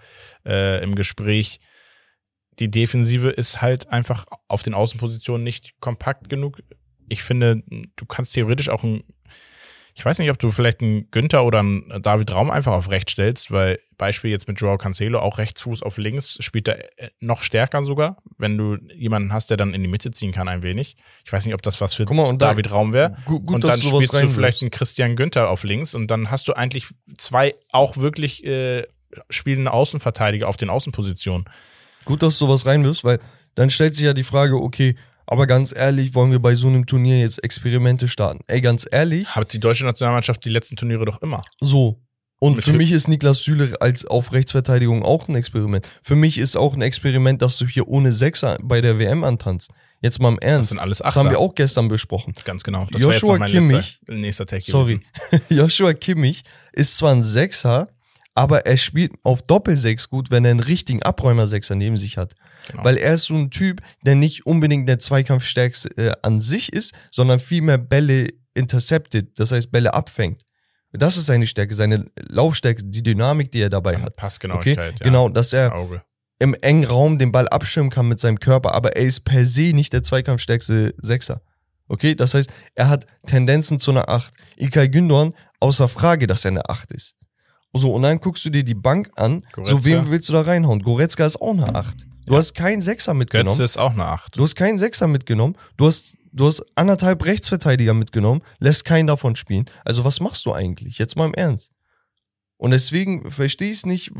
äh, im Gespräch die Defensive ist halt einfach auf den Außenpositionen nicht kompakt genug. Ich finde, du kannst theoretisch auch ein, ich weiß nicht, ob du vielleicht einen Günther oder einen David Raum einfach auf rechts stellst, weil Beispiel jetzt mit Joao Cancelo auch Rechtsfuß auf links spielt er äh, noch stärker sogar, wenn du jemanden hast, der dann in die Mitte ziehen kann ein wenig. Ich weiß nicht, ob das was für mal, und da- David Raum wäre. Und dann spielst du vielleicht einen Christian Günther auf links und dann hast du eigentlich zwei auch wirklich äh, spielende Außenverteidiger auf den Außenpositionen. Gut, dass du sowas reinwirfst, weil dann stellt sich ja die Frage, okay, aber ganz ehrlich, wollen wir bei so einem Turnier jetzt Experimente starten? Ey, ganz ehrlich, Hat die deutsche Nationalmannschaft die letzten Turniere doch immer. so. Und für mich ist Niklas Süle als auf Rechtsverteidigung auch ein Experiment. Für mich ist auch ein Experiment, dass du hier ohne Sechser bei der WM antanzt. Jetzt mal im Ernst. Das sind alles Das haben Achter. wir auch gestern besprochen. Ganz genau. Das wäre jetzt Joshua noch mein Kimmich- letzter, nächster Tag Sorry. [laughs] [laughs] Joshua Kimmich ist zwar ein Sechser, aber er spielt auf Doppelsechs gut, wenn er einen richtigen Abräumer-Sechser neben sich hat. Genau. Weil er ist so ein Typ, der nicht unbedingt der Zweikampfstärkste äh, an sich ist, sondern vielmehr Bälle intercepted, das heißt Bälle abfängt. Das ist seine Stärke, seine Laufstärke, die Dynamik, die er dabei hat. Okay, Passgenauigkeit. ja. genau, dass er Auge. im engen Raum den Ball abschirmen kann mit seinem Körper, aber er ist per se nicht der zweikampfstärkste Sechser. Okay, das heißt, er hat Tendenzen zu einer 8. Ilkay Gündoğan, außer Frage, dass er eine 8 ist. So, und dann guckst du dir die Bank an, so Goretzka. wem willst du da reinhauen? Goretzka ist auch eine 8. Du hast keinen Sechser mitgenommen. Götze ist auch eine Acht. Du hast keinen Sechser mitgenommen. Du hast, du hast anderthalb Rechtsverteidiger mitgenommen, lässt keinen davon spielen. Also was machst du eigentlich? Jetzt mal im Ernst. Und deswegen verstehe ich es nicht.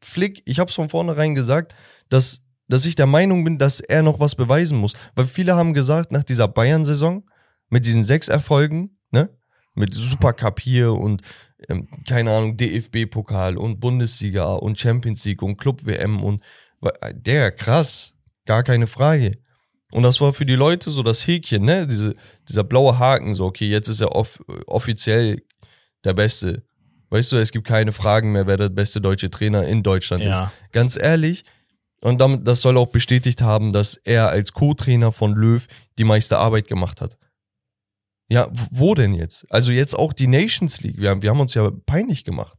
Flick, ich habe es von vornherein gesagt, dass, dass ich der Meinung bin, dass er noch was beweisen muss. Weil viele haben gesagt, nach dieser Bayern-Saison, mit diesen sechs Erfolgen, ne? Mit Supercup hier und ähm, keine Ahnung, DFB-Pokal und Bundesliga und Champions League und Club-WM und der krass, gar keine Frage. Und das war für die Leute so das Häkchen, ne? Diese, dieser blaue Haken, so, okay, jetzt ist er off offiziell der Beste. Weißt du, es gibt keine Fragen mehr, wer der beste deutsche Trainer in Deutschland ist. Ja. Ganz ehrlich, und damit, das soll auch bestätigt haben, dass er als Co-Trainer von Löw die meiste Arbeit gemacht hat. Ja, wo denn jetzt? Also jetzt auch die Nations League. Wir haben, wir haben uns ja peinlich gemacht.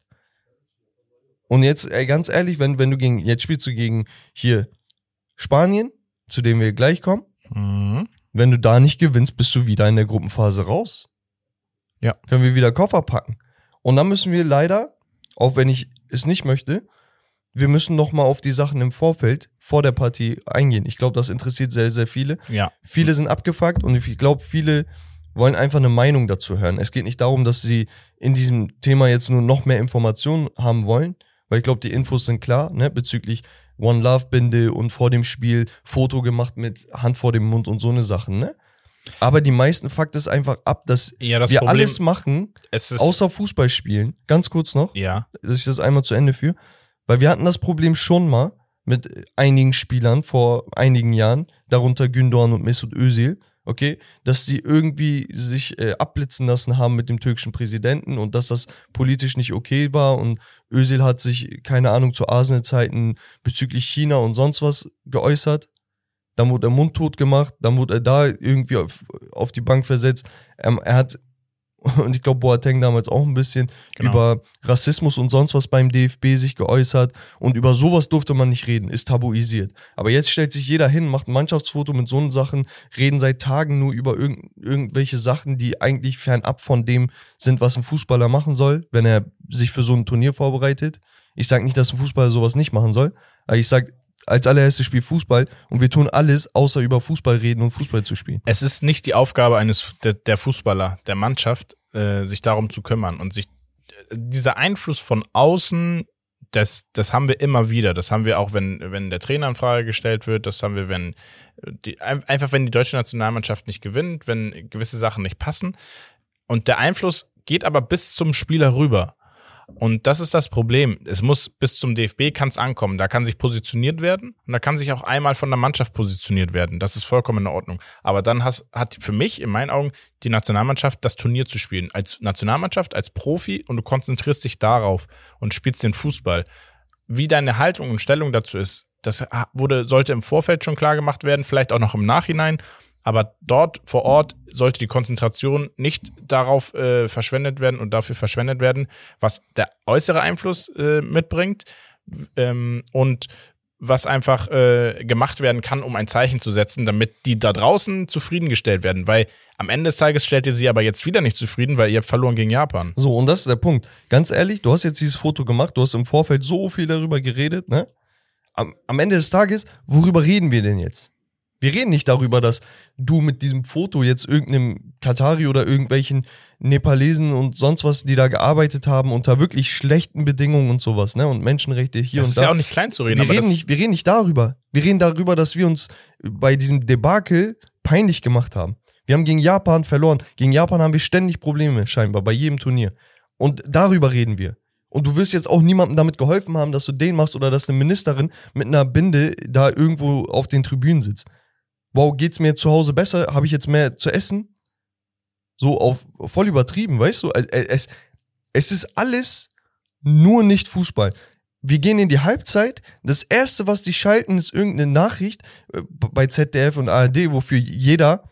Und jetzt, ey, ganz ehrlich, wenn, wenn du gegen, jetzt spielst du gegen hier Spanien, zu dem wir gleich kommen. Mhm. Wenn du da nicht gewinnst, bist du wieder in der Gruppenphase raus. Ja. Können wir wieder Koffer packen. Und dann müssen wir leider, auch wenn ich es nicht möchte, wir müssen noch mal auf die Sachen im Vorfeld vor der Partie eingehen. Ich glaube, das interessiert sehr, sehr viele. Ja. Viele sind abgefuckt und ich glaube, viele wollen einfach eine Meinung dazu hören. Es geht nicht darum, dass sie in diesem Thema jetzt nur noch mehr Informationen haben wollen, weil ich glaube, die Infos sind klar, ne, bezüglich One Love Binde und vor dem Spiel Foto gemacht mit Hand vor dem Mund und so eine Sachen, ne? Aber die meisten fuckt es einfach ab, dass Ja, das wir Problem, alles machen, es ist, außer Fußball spielen. Ganz kurz noch ja, dass ich das einmal zu Ende führe. Weil wir hatten das Problem schon mal mit einigen Spielern vor einigen Jahren, darunter Gündoğan und Mesut Özil, okay, dass sie irgendwie sich äh, abblitzen lassen haben mit dem türkischen Präsidenten und dass das politisch nicht okay war und Özil hat sich, keine Ahnung, zu Arsenal-Zeiten bezüglich China und sonst was geäußert. Dann wurde er mundtot gemacht, dann wurde er da irgendwie auf, auf die Bank versetzt. Ähm, er hat, und ich glaube, Boateng damals auch ein bisschen, Genau. über Rassismus und sonst was beim DFB sich geäußert und über sowas durfte man nicht reden, ist tabuisiert. Aber jetzt stellt sich jeder hin, macht ein Mannschaftsfoto mit so Sachen, reden seit Tagen nur über irgend, irgendwelche Sachen, die eigentlich fernab von dem sind, was ein Fußballer machen soll, wenn er sich für so ein Turnier vorbereitet. Ich sage nicht, dass ein Fußballer sowas nicht machen soll, aber ich sage, als allererstes spielt Fußball und wir tun alles, außer über Fußball reden und Fußball zu spielen. es ist nicht die Aufgabe eines der, der Fußballer, der Mannschaft, äh, sich darum zu kümmern und sich äh, dieser Einfluss von außen, das, das haben wir immer wieder. Das haben wir auch, wenn, wenn der Trainer in Frage gestellt wird. Das haben wir, wenn äh, die, ein- einfach wenn die deutsche Nationalmannschaft nicht gewinnt, wenn gewisse Sachen nicht passen. Und der Einfluss geht aber bis zum Spieler rüber. Und das ist das Problem. Es muss bis zum DFB kann es ankommen. Da kann sich positioniert werden und da kann sich auch einmal von der Mannschaft positioniert werden. Das ist vollkommen in Ordnung. Aber dann has, hat für mich in meinen Augen die Nationalmannschaft das Turnier zu spielen. Als Nationalmannschaft, als Profi und du konzentrierst dich darauf und spielst den Fußball. Wie deine Haltung und Stellung dazu ist, das wurde, sollte im Vorfeld schon klar gemacht werden, vielleicht auch noch im Nachhinein. Aber dort vor Ort sollte die Konzentration nicht darauf äh, verschwendet werden und dafür verschwendet werden, was der äußere Einfluss äh, mitbringt ähm, und was einfach äh, gemacht werden kann, um ein Zeichen zu setzen, damit die da draußen zufriedengestellt werden. Weil am Ende des Tages stellt ihr sie aber jetzt wieder nicht zufrieden, weil ihr habt verloren gegen Japan. So, und das ist der Punkt. Ganz ehrlich, du hast jetzt dieses Foto gemacht, du hast im Vorfeld so viel darüber geredet, ne? Am, am Ende des Tages, worüber reden wir denn jetzt? Wir reden nicht darüber, dass du mit diesem Foto jetzt irgendeinem Katari oder irgendwelchen Nepalesen und sonst was, die da gearbeitet haben, unter wirklich schlechten Bedingungen und sowas, ne? Und Menschenrechte hier Das und ist da. ja auch nicht klein zu reden, wir, aber reden das, nicht, wir reden nicht darüber. Wir reden darüber, dass wir uns bei diesem Debakel peinlich gemacht haben. Wir haben gegen Japan verloren. Gegen Japan haben wir ständig Probleme, scheinbar, bei jedem Turnier. Und darüber reden wir. Und du wirst jetzt auch niemandem damit geholfen haben, dass du den machst oder dass eine Ministerin mit einer Binde da irgendwo auf den Tribünen sitzt. Wow, geht's mir zu Hause besser? Habe ich jetzt mehr zu essen? So auf voll übertrieben, weißt du? Es, es, ist alles nur nicht Fußball. Wir gehen in die Halbzeit. Das erste, was die schalten, ist irgendeine Nachricht äh, bei ZDF und ARD, wofür jeder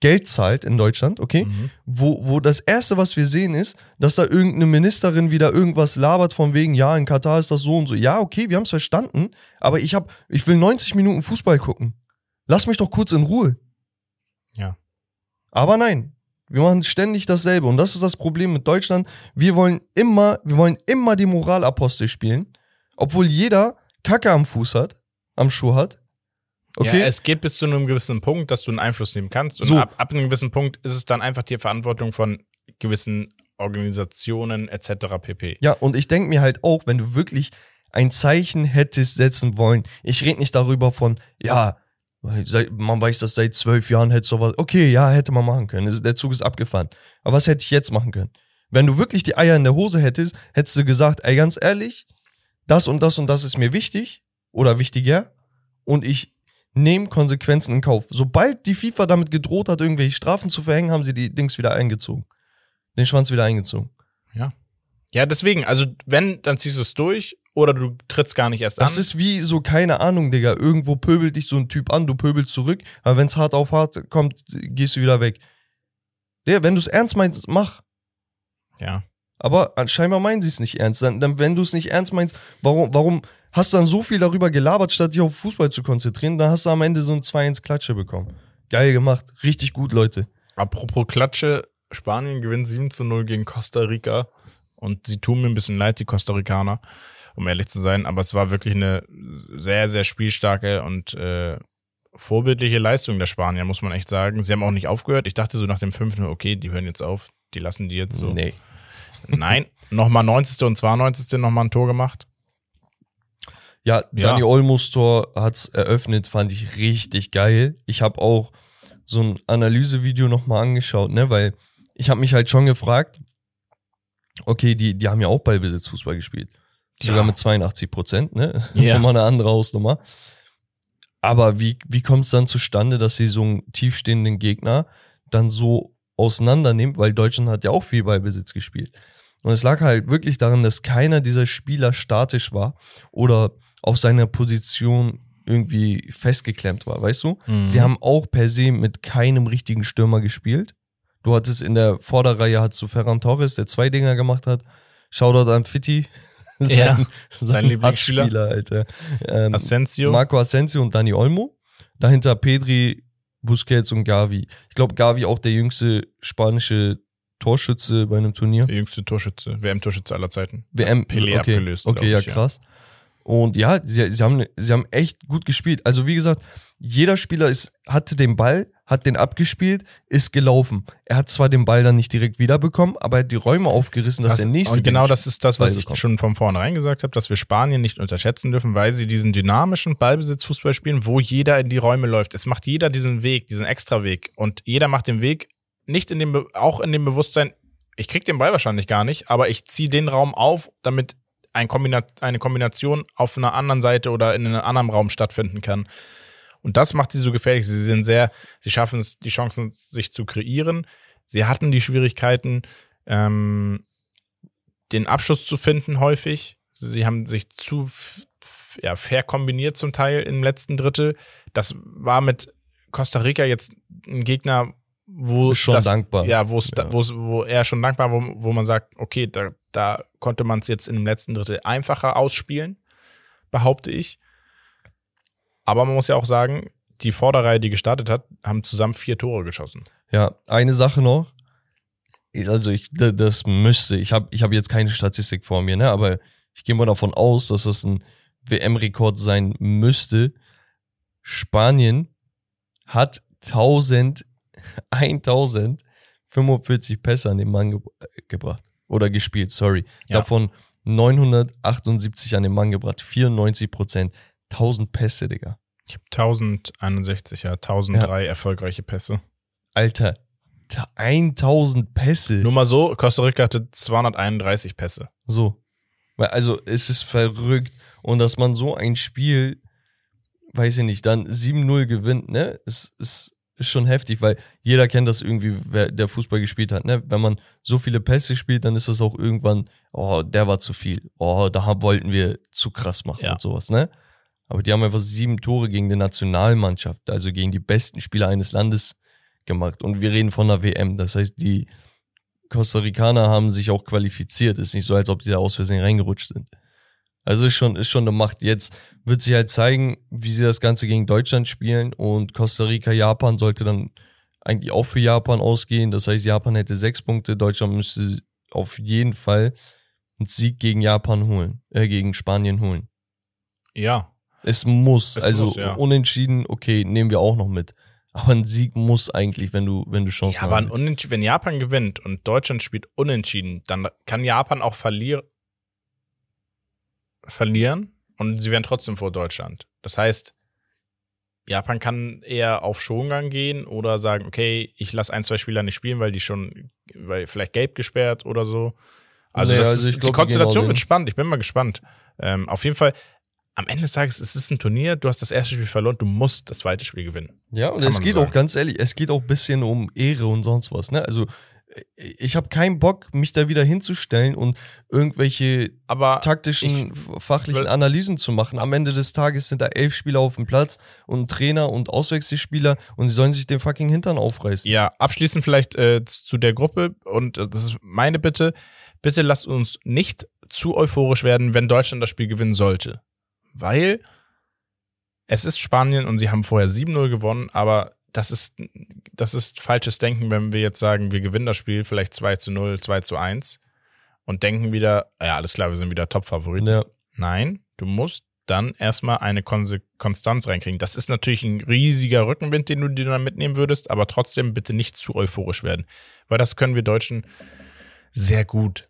Geld zahlt in Deutschland, okay? Mhm. Wo, wo das erste, was wir sehen, ist, dass da irgendeine Ministerin wieder irgendwas labert von wegen, ja, in Katar ist das so und so. Ja, okay, wir haben es verstanden, aber ich hab, ich will 90 Minuten Fußball gucken. Lass mich doch kurz in Ruhe. Ja. Aber nein, wir machen ständig dasselbe und das ist das Problem mit Deutschland. Wir wollen immer, wir wollen immer die Moralapostel spielen, obwohl jeder Kacke am Fuß hat, am Schuh hat. Okay? Ja, es geht bis zu einem gewissen Punkt, dass du einen Einfluss nehmen kannst. Und So. ab, ab einem gewissen Punkt ist es dann einfach die Verantwortung von gewissen Organisationen etc. pp. Ja, und ich denke mir halt auch, wenn du wirklich ein Zeichen hättest setzen wollen, ich rede nicht darüber von, ja, man weiß das seit zwölf Jahren hätte sowas, okay, ja, hätte man machen können, der Zug ist abgefahren. Aber was hätte ich jetzt machen können? Wenn du wirklich die Eier in der Hose hättest, hättest du gesagt, ey, ganz ehrlich, das und das und das ist mir wichtig oder wichtiger und ich nehme Konsequenzen in Kauf. Sobald die FIFA damit gedroht hat, irgendwelche Strafen zu verhängen, haben sie die Dings wieder eingezogen. Den Schwanz wieder eingezogen. Ja, deswegen, also wenn, dann ziehst du es durch oder du trittst gar nicht erst Das an. ist wie so, keine Ahnung, Digga. Irgendwo pöbelt dich so ein Typ an, du pöbelst zurück, aber wenn's hart auf hart kommt, gehst du wieder weg. Digga, wenn du's ernst meinst, mach. ja. Aber scheinbar meinen sie es nicht ernst. Dann, dann, wenn du es nicht ernst meinst, warum, warum hast du dann so viel darüber gelabert, statt dich auf Fußball zu konzentrieren? Dann hast du am Ende so ein 2 ins Klatsche bekommen. Geil gemacht. Richtig gut, Leute. Apropos Klatsche, Spanien gewinnt 7 zu 0 gegen Costa Rica Und sie tun mir ein bisschen leid, die Costa Ricaner, um ehrlich zu sein. Aber es war wirklich eine sehr, sehr spielstarke und äh, vorbildliche Leistung der Spanier, muss man echt sagen. Sie haben auch nicht aufgehört. Ich dachte so nach dem fünften, okay, die hören jetzt auf, die lassen die jetzt so. Nee. Nein, [laughs] nochmal 90. und 92. nochmal ein Tor gemacht. Ja, Ja. Dani Olmos Tor hat's eröffnet, fand ich richtig geil. Ich habe auch so ein Analysevideo nochmal angeschaut, ne, weil ich habe mich halt schon gefragt, okay, die, die haben ja auch Ballbesitzfußball gespielt. Sogar mit 82 Prozent, ne? Ja. [laughs] Nochmal eine andere Hausnummer. Aber wie, wie kommt es dann zustande, dass sie so einen tiefstehenden Gegner dann so auseinandernimmt, weil Deutschland hat ja auch viel Ballbesitz gespielt. Und es lag halt wirklich daran, dass keiner dieser Spieler statisch war oder auf seiner Position irgendwie festgeklemmt war, weißt du? Mhm. Sie haben auch per se mit keinem richtigen Stürmer gespielt. Du hattest in der Vorderreihe hattest du Ferran Torres, der zwei Dinger gemacht hat. Shoutout an Fitti. [laughs] Ja, sein, sein Lieblingsspieler. Alter. Ähm, Asensio. Marco Asensio und Dani Olmo. Dahinter Pedri, Busquets und Gavi. Ich glaube, Gavi auch der jüngste spanische Torschütze bei einem Turnier. der jüngste Torschütze, WM-Torschütze aller Zeiten. WM, Pelé okay, abgelöst, Okay, ja, ich, ja. Und ja, sie, sie, haben, sie haben echt gut gespielt. Also wie gesagt, jeder Spieler ist, hatte den Ball, hat den abgespielt, ist gelaufen. Er hat zwar den Ball dann nicht direkt wiederbekommen, aber er hat die Räume aufgerissen, dass Das- er nicht und genau das ist das, was ich schon von vornherein gesagt habe, dass wir Spanien nicht unterschätzen dürfen, weil sie diesen dynamischen Ballbesitzfußball spielen, wo jeder in die Räume läuft. Es macht jeder diesen Weg, diesen Extraweg. Und jeder macht den Weg nicht in dem, auch in dem Bewusstsein, ich krieg den Ball wahrscheinlich gar nicht, aber ich ziehe den Raum auf, damit ein Kombina eine Kombination auf einer anderen Seite oder in einem anderen Raum stattfinden kann. Und das macht sie so gefährlich. Sie sind sehr, sie schaffen es, die Chancen, sich zu kreieren. Sie hatten die Schwierigkeiten, ähm, den Abschluss zu finden häufig. Sie haben sich zu ja, fair kombiniert zum Teil im letzten Drittel. Das war mit Costa Rica jetzt ein Gegner, wo Ist schon das, dankbar. Ja, wo Ja. wo er schon dankbar, wo, wo man sagt, okay, da, da konnte man es jetzt im letzten Drittel einfacher ausspielen, behaupte ich. Aber man muss ja auch sagen, die Vorderreihe, die gestartet hat, haben zusammen vier Tore geschossen. Ja, eine Sache noch. Also ich, da- das müsste, ich habe ich hab jetzt keine Statistik vor mir, ne? aber ich gehe mal davon aus, dass das ein WM-Rekord sein müsste. Spanien hat 1000, 1045 Pässe an den Mann ge gebracht. Oder gespielt, sorry. Ja. Davon 978 an den Mann gebracht. 94 Prozent. 1000 Pässe, Digga. Ich habe 1061, ja, 1003 erfolgreiche Pässe. Alter, ta- 1000 Pässe. Nur mal so, Costa Rica hatte 231 Pässe. So. Also, es ist verrückt. Und dass man so ein Spiel, weiß ich nicht, dann 7-0 gewinnt, ne? Ist, ist, ist schon heftig, weil jeder kennt das irgendwie, wer der Fußball gespielt hat, ne? Wenn man so viele Pässe spielt, dann ist das auch irgendwann, oh, der war zu viel. Oh, da wollten wir zu krass machen Ja. und sowas, ne? Aber die haben einfach sieben Tore gegen die Nationalmannschaft, also gegen die besten Spieler eines Landes gemacht. Und wir reden von der WM. Das heißt, die Costa Ricaner haben sich auch qualifiziert. Ist nicht so, als ob die da aus Versehen reingerutscht sind. Also ist schon, ist schon eine Macht. Jetzt wird sich halt zeigen, wie sie das Ganze gegen Deutschland spielen und Costa Rica, Japan sollte dann eigentlich auch für Japan ausgehen. Das heißt, Japan hätte sechs Punkte, Deutschland müsste auf jeden Fall einen Sieg gegen Japan holen, äh, gegen Spanien holen. Ja. Es muss, Es also muss, ja. unentschieden, okay, nehmen wir auch noch mit. Aber ein Sieg muss eigentlich, wenn du, wenn du Chancen Ja, aber hast. Unentschieden, wenn Japan gewinnt und Deutschland spielt unentschieden, dann kann Japan auch verlier verlieren und sie werden trotzdem vor Deutschland. Das heißt, Japan kann eher auf Schongang gehen oder sagen, okay, ich lasse ein, zwei Spieler nicht spielen, weil die schon, weil vielleicht gelb gesperrt oder so. Also, das also ist, glaub, die Konstellation wird spannend. Ich bin mal gespannt. Ähm, auf jeden Fall, am Ende des Tages, es ist ein Turnier, du hast das erste Spiel verloren, du musst das zweite Spiel gewinnen. Ja, und Kann es geht sagen. auch ganz ehrlich, es geht auch ein bisschen um Ehre und sonst was, ne? Also ich habe keinen Bock, mich da wieder hinzustellen und irgendwelche Aber taktischen, ich fachlichen Analysen zu machen. Am Ende des Tages sind da elf Spieler auf dem Platz und ein Trainer und Auswechselspieler und sie sollen sich den fucking Hintern aufreißen. Ja, abschließend vielleicht äh, zu der Gruppe und äh, das ist meine Bitte. Bitte lasst uns nicht zu euphorisch werden, wenn Deutschland das Spiel gewinnen sollte. Weil es ist Spanien und sie haben vorher 7-0 gewonnen, aber das ist, das ist falsches Denken, wenn wir jetzt sagen, wir gewinnen das Spiel vielleicht 2 zu 0, 2 zu 1. und denken wieder, ja, alles klar, wir sind wieder Top-Favorit. Ja. Nein, du musst dann erstmal eine Konse Konstanz reinkriegen. Das ist natürlich ein riesiger Rückenwind, den du dir dann mitnehmen würdest, aber trotzdem bitte nicht zu euphorisch werden. Weil das können wir Deutschen sehr gut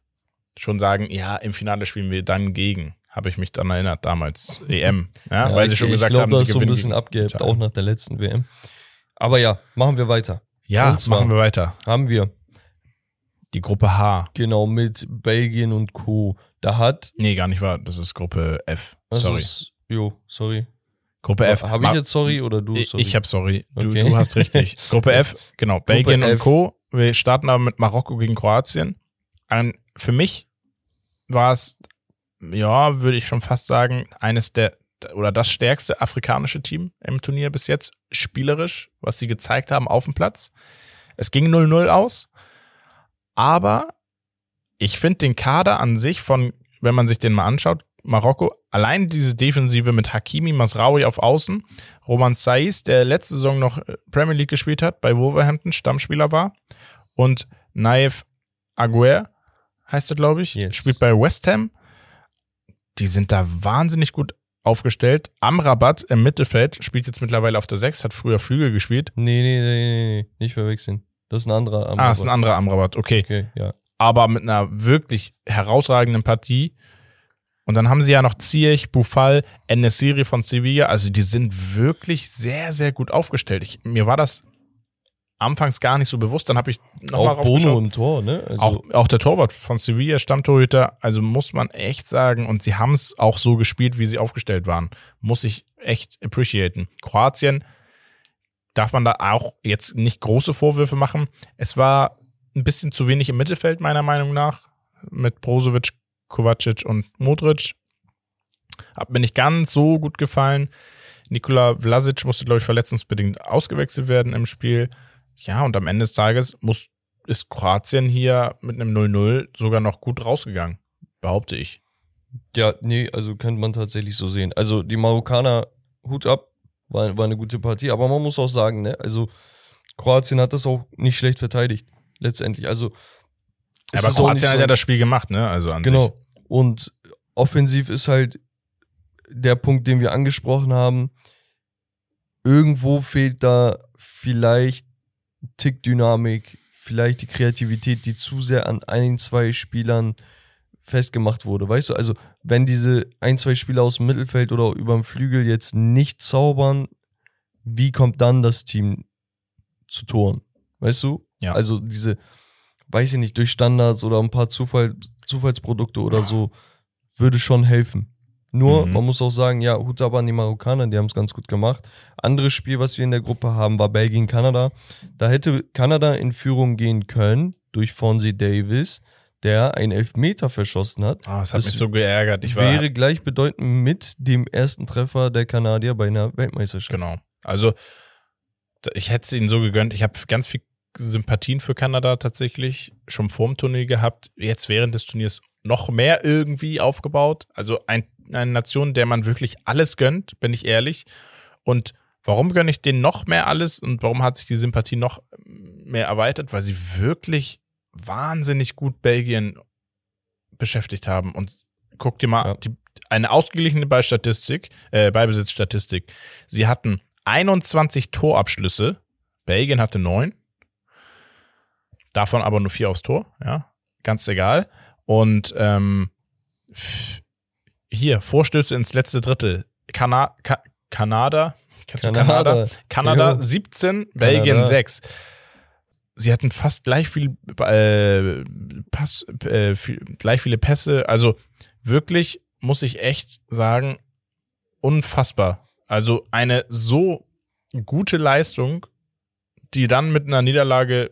schon sagen, ja, im Finale spielen wir dann gegen. Habe ich mich dann erinnert, damals EM. Ja, Ja, weil sie schon gesagt glaub, haben, das sie ist so ein gewinnen. bisschen abgehebt, auch nach der letzten WM. Aber ja, machen wir weiter. Ja, Und zwar- machen wir weiter. Haben wir, Die Gruppe H. genau, mit Belgien und Co. Da hat, Nee, gar nicht wahr. Das ist Gruppe F. das sorry. ist, jo, sorry. Gruppe F. Habe ich jetzt sorry oder du sorry? ich habe sorry. Du, Okay. du hast richtig. [laughs] Gruppe F, genau. Belgien und F. Co. Wir starten aber mit Marokko gegen Kroatien. Ein, für mich war es, ja, würde ich schon fast sagen, eines der oder das stärkste afrikanische Team im Turnier bis jetzt, spielerisch, was sie gezeigt haben auf dem Platz. Es ging 0-0 aus, aber ich finde den Kader an sich von, wenn man sich den mal anschaut, Marokko, allein diese Defensive mit Hakimi, Masraoui auf Außen, Roman Saiz, der letzte Saison noch äh, Premier League gespielt hat, bei Wolverhampton Stammspieler war, und Naif Aguer, heißt er, glaube ich, Yes. spielt bei West Ham. Die sind da wahnsinnig gut aufgestellt. Amrabat im Mittelfeld spielt jetzt mittlerweile auf der 6, hat früher Flügel gespielt. Nee, nee, nee, nee, nee, nicht verwechseln. Das ist ein anderer. Ah, ist ein anderer Amrabat, okay. Okay, ja. aber mit einer wirklich herausragenden Partie. Und dann haben sie ja noch Ziyech, Bufal, Enesiri von Sevilla. Also die sind wirklich sehr, sehr gut aufgestellt. Ich, mir war das anfangs gar nicht so bewusst. Dann habe ich nochmal Auch Bono im Tor, ne? Also, auch, auch der Torwart von Sevilla, Stammtorhüter, also muss man echt sagen, und sie haben es auch so gespielt, wie sie aufgestellt waren. Muss ich echt appreciaten. Kroatien darf man da auch jetzt nicht große Vorwürfe machen. Es war ein bisschen zu wenig im Mittelfeld, meiner Meinung nach, mit Brozovic, Kovacic und Modric. Hat mir nicht ganz so gut gefallen. Nikola Vlasic musste, glaube ich, verletzungsbedingt ausgewechselt werden im Spiel. Ja, und am Ende des Tages muss, ist Kroatien hier mit einem 0-0 sogar noch gut rausgegangen, behaupte ich. ja, nee, also könnte man tatsächlich so sehen. Also die Marokkaner, Hut ab, war, war eine gute Partie. Aber man muss auch sagen, ne? Also Kroatien hat das auch nicht schlecht verteidigt, letztendlich. Also es Aber Kroatien hat so- ja das Spiel gemacht, ne? Also an sich. Genau. Und offensiv ist halt der Punkt, den wir angesprochen haben. Irgendwo fehlt da vielleicht Tick-Dynamik, vielleicht die Kreativität, die zu sehr an ein, zwei Spielern festgemacht wurde. Weißt du, also wenn diese ein, zwei Spieler aus dem Mittelfeld oder über dem Flügel jetzt nicht zaubern, wie kommt dann das Team zu Toren? Weißt du? Ja. Also diese, weiß ich nicht, durch Standards oder ein paar Zufall, Zufallsprodukte oder so, würde schon helfen. Nur, Mhm. man muss auch sagen, ja, Hut ab an die Marokkaner, die haben es ganz gut gemacht. Anderes Spiel, was wir in der Gruppe haben, war Belgien, Kanada. Da hätte Kanada in Führung gehen können durch Fonzie Davis, der einen Elfmeter verschossen hat. Ah, das hat Das mich so geärgert. Ich wäre gleichbedeutend mit dem ersten Treffer der Kanadier bei einer Weltmeisterschaft. Genau. Also, ich hätte es ihnen so gegönnt. Ich habe ganz viel Sympathien für Kanada tatsächlich schon vorm Turnier gehabt. Jetzt während des Turniers noch mehr irgendwie aufgebaut. Also ein, eine Nation, der man wirklich alles gönnt, bin ich ehrlich. Und warum gönne ich denen noch mehr alles und warum hat sich die Sympathie noch mehr erweitert? Weil sie wirklich wahnsinnig gut Belgien beschäftigt haben. Und guck dir mal Ja. die, eine ausgeglichene Ballstatistik, äh, Ballbesitzstatistik. Sie hatten 21 Torabschlüsse. Belgien hatte neun. Davon aber nur vier aufs Tor, ja. Ganz egal. Und ähm, hier, Vorstöße ins letzte Drittel. Kana Ka Kanada. Kennst du Kanada? Kanada Jo. 17, Belgien Kanada. 6. Sie hatten fast gleich viel, äh, Pass, äh, viel, gleich viele Pässe. Also wirklich, muss ich echt sagen, unfassbar. Also eine so gute Leistung, die dann mit einer Niederlage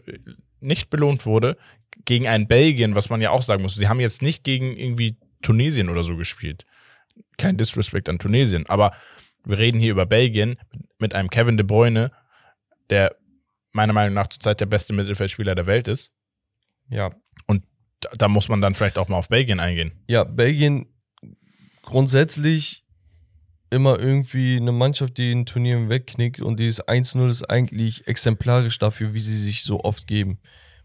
nicht belohnt wurde, gegen ein Belgien, was man ja auch sagen muss. Sie haben jetzt nicht gegen irgendwie Tunesien oder so gespielt. Kein Disrespect an Tunesien, aber wir reden hier über Belgien mit einem Kevin De Bruyne, der meiner Meinung nach zurzeit der beste Mittelfeldspieler der Welt ist. Ja. Da, da muss man dann vielleicht auch mal auf Belgien eingehen. Ja, Belgien grundsätzlich immer irgendwie eine Mannschaft, die in Turnieren wegknickt und dieses 1-0 ist eigentlich exemplarisch dafür, wie sie sich so oft geben.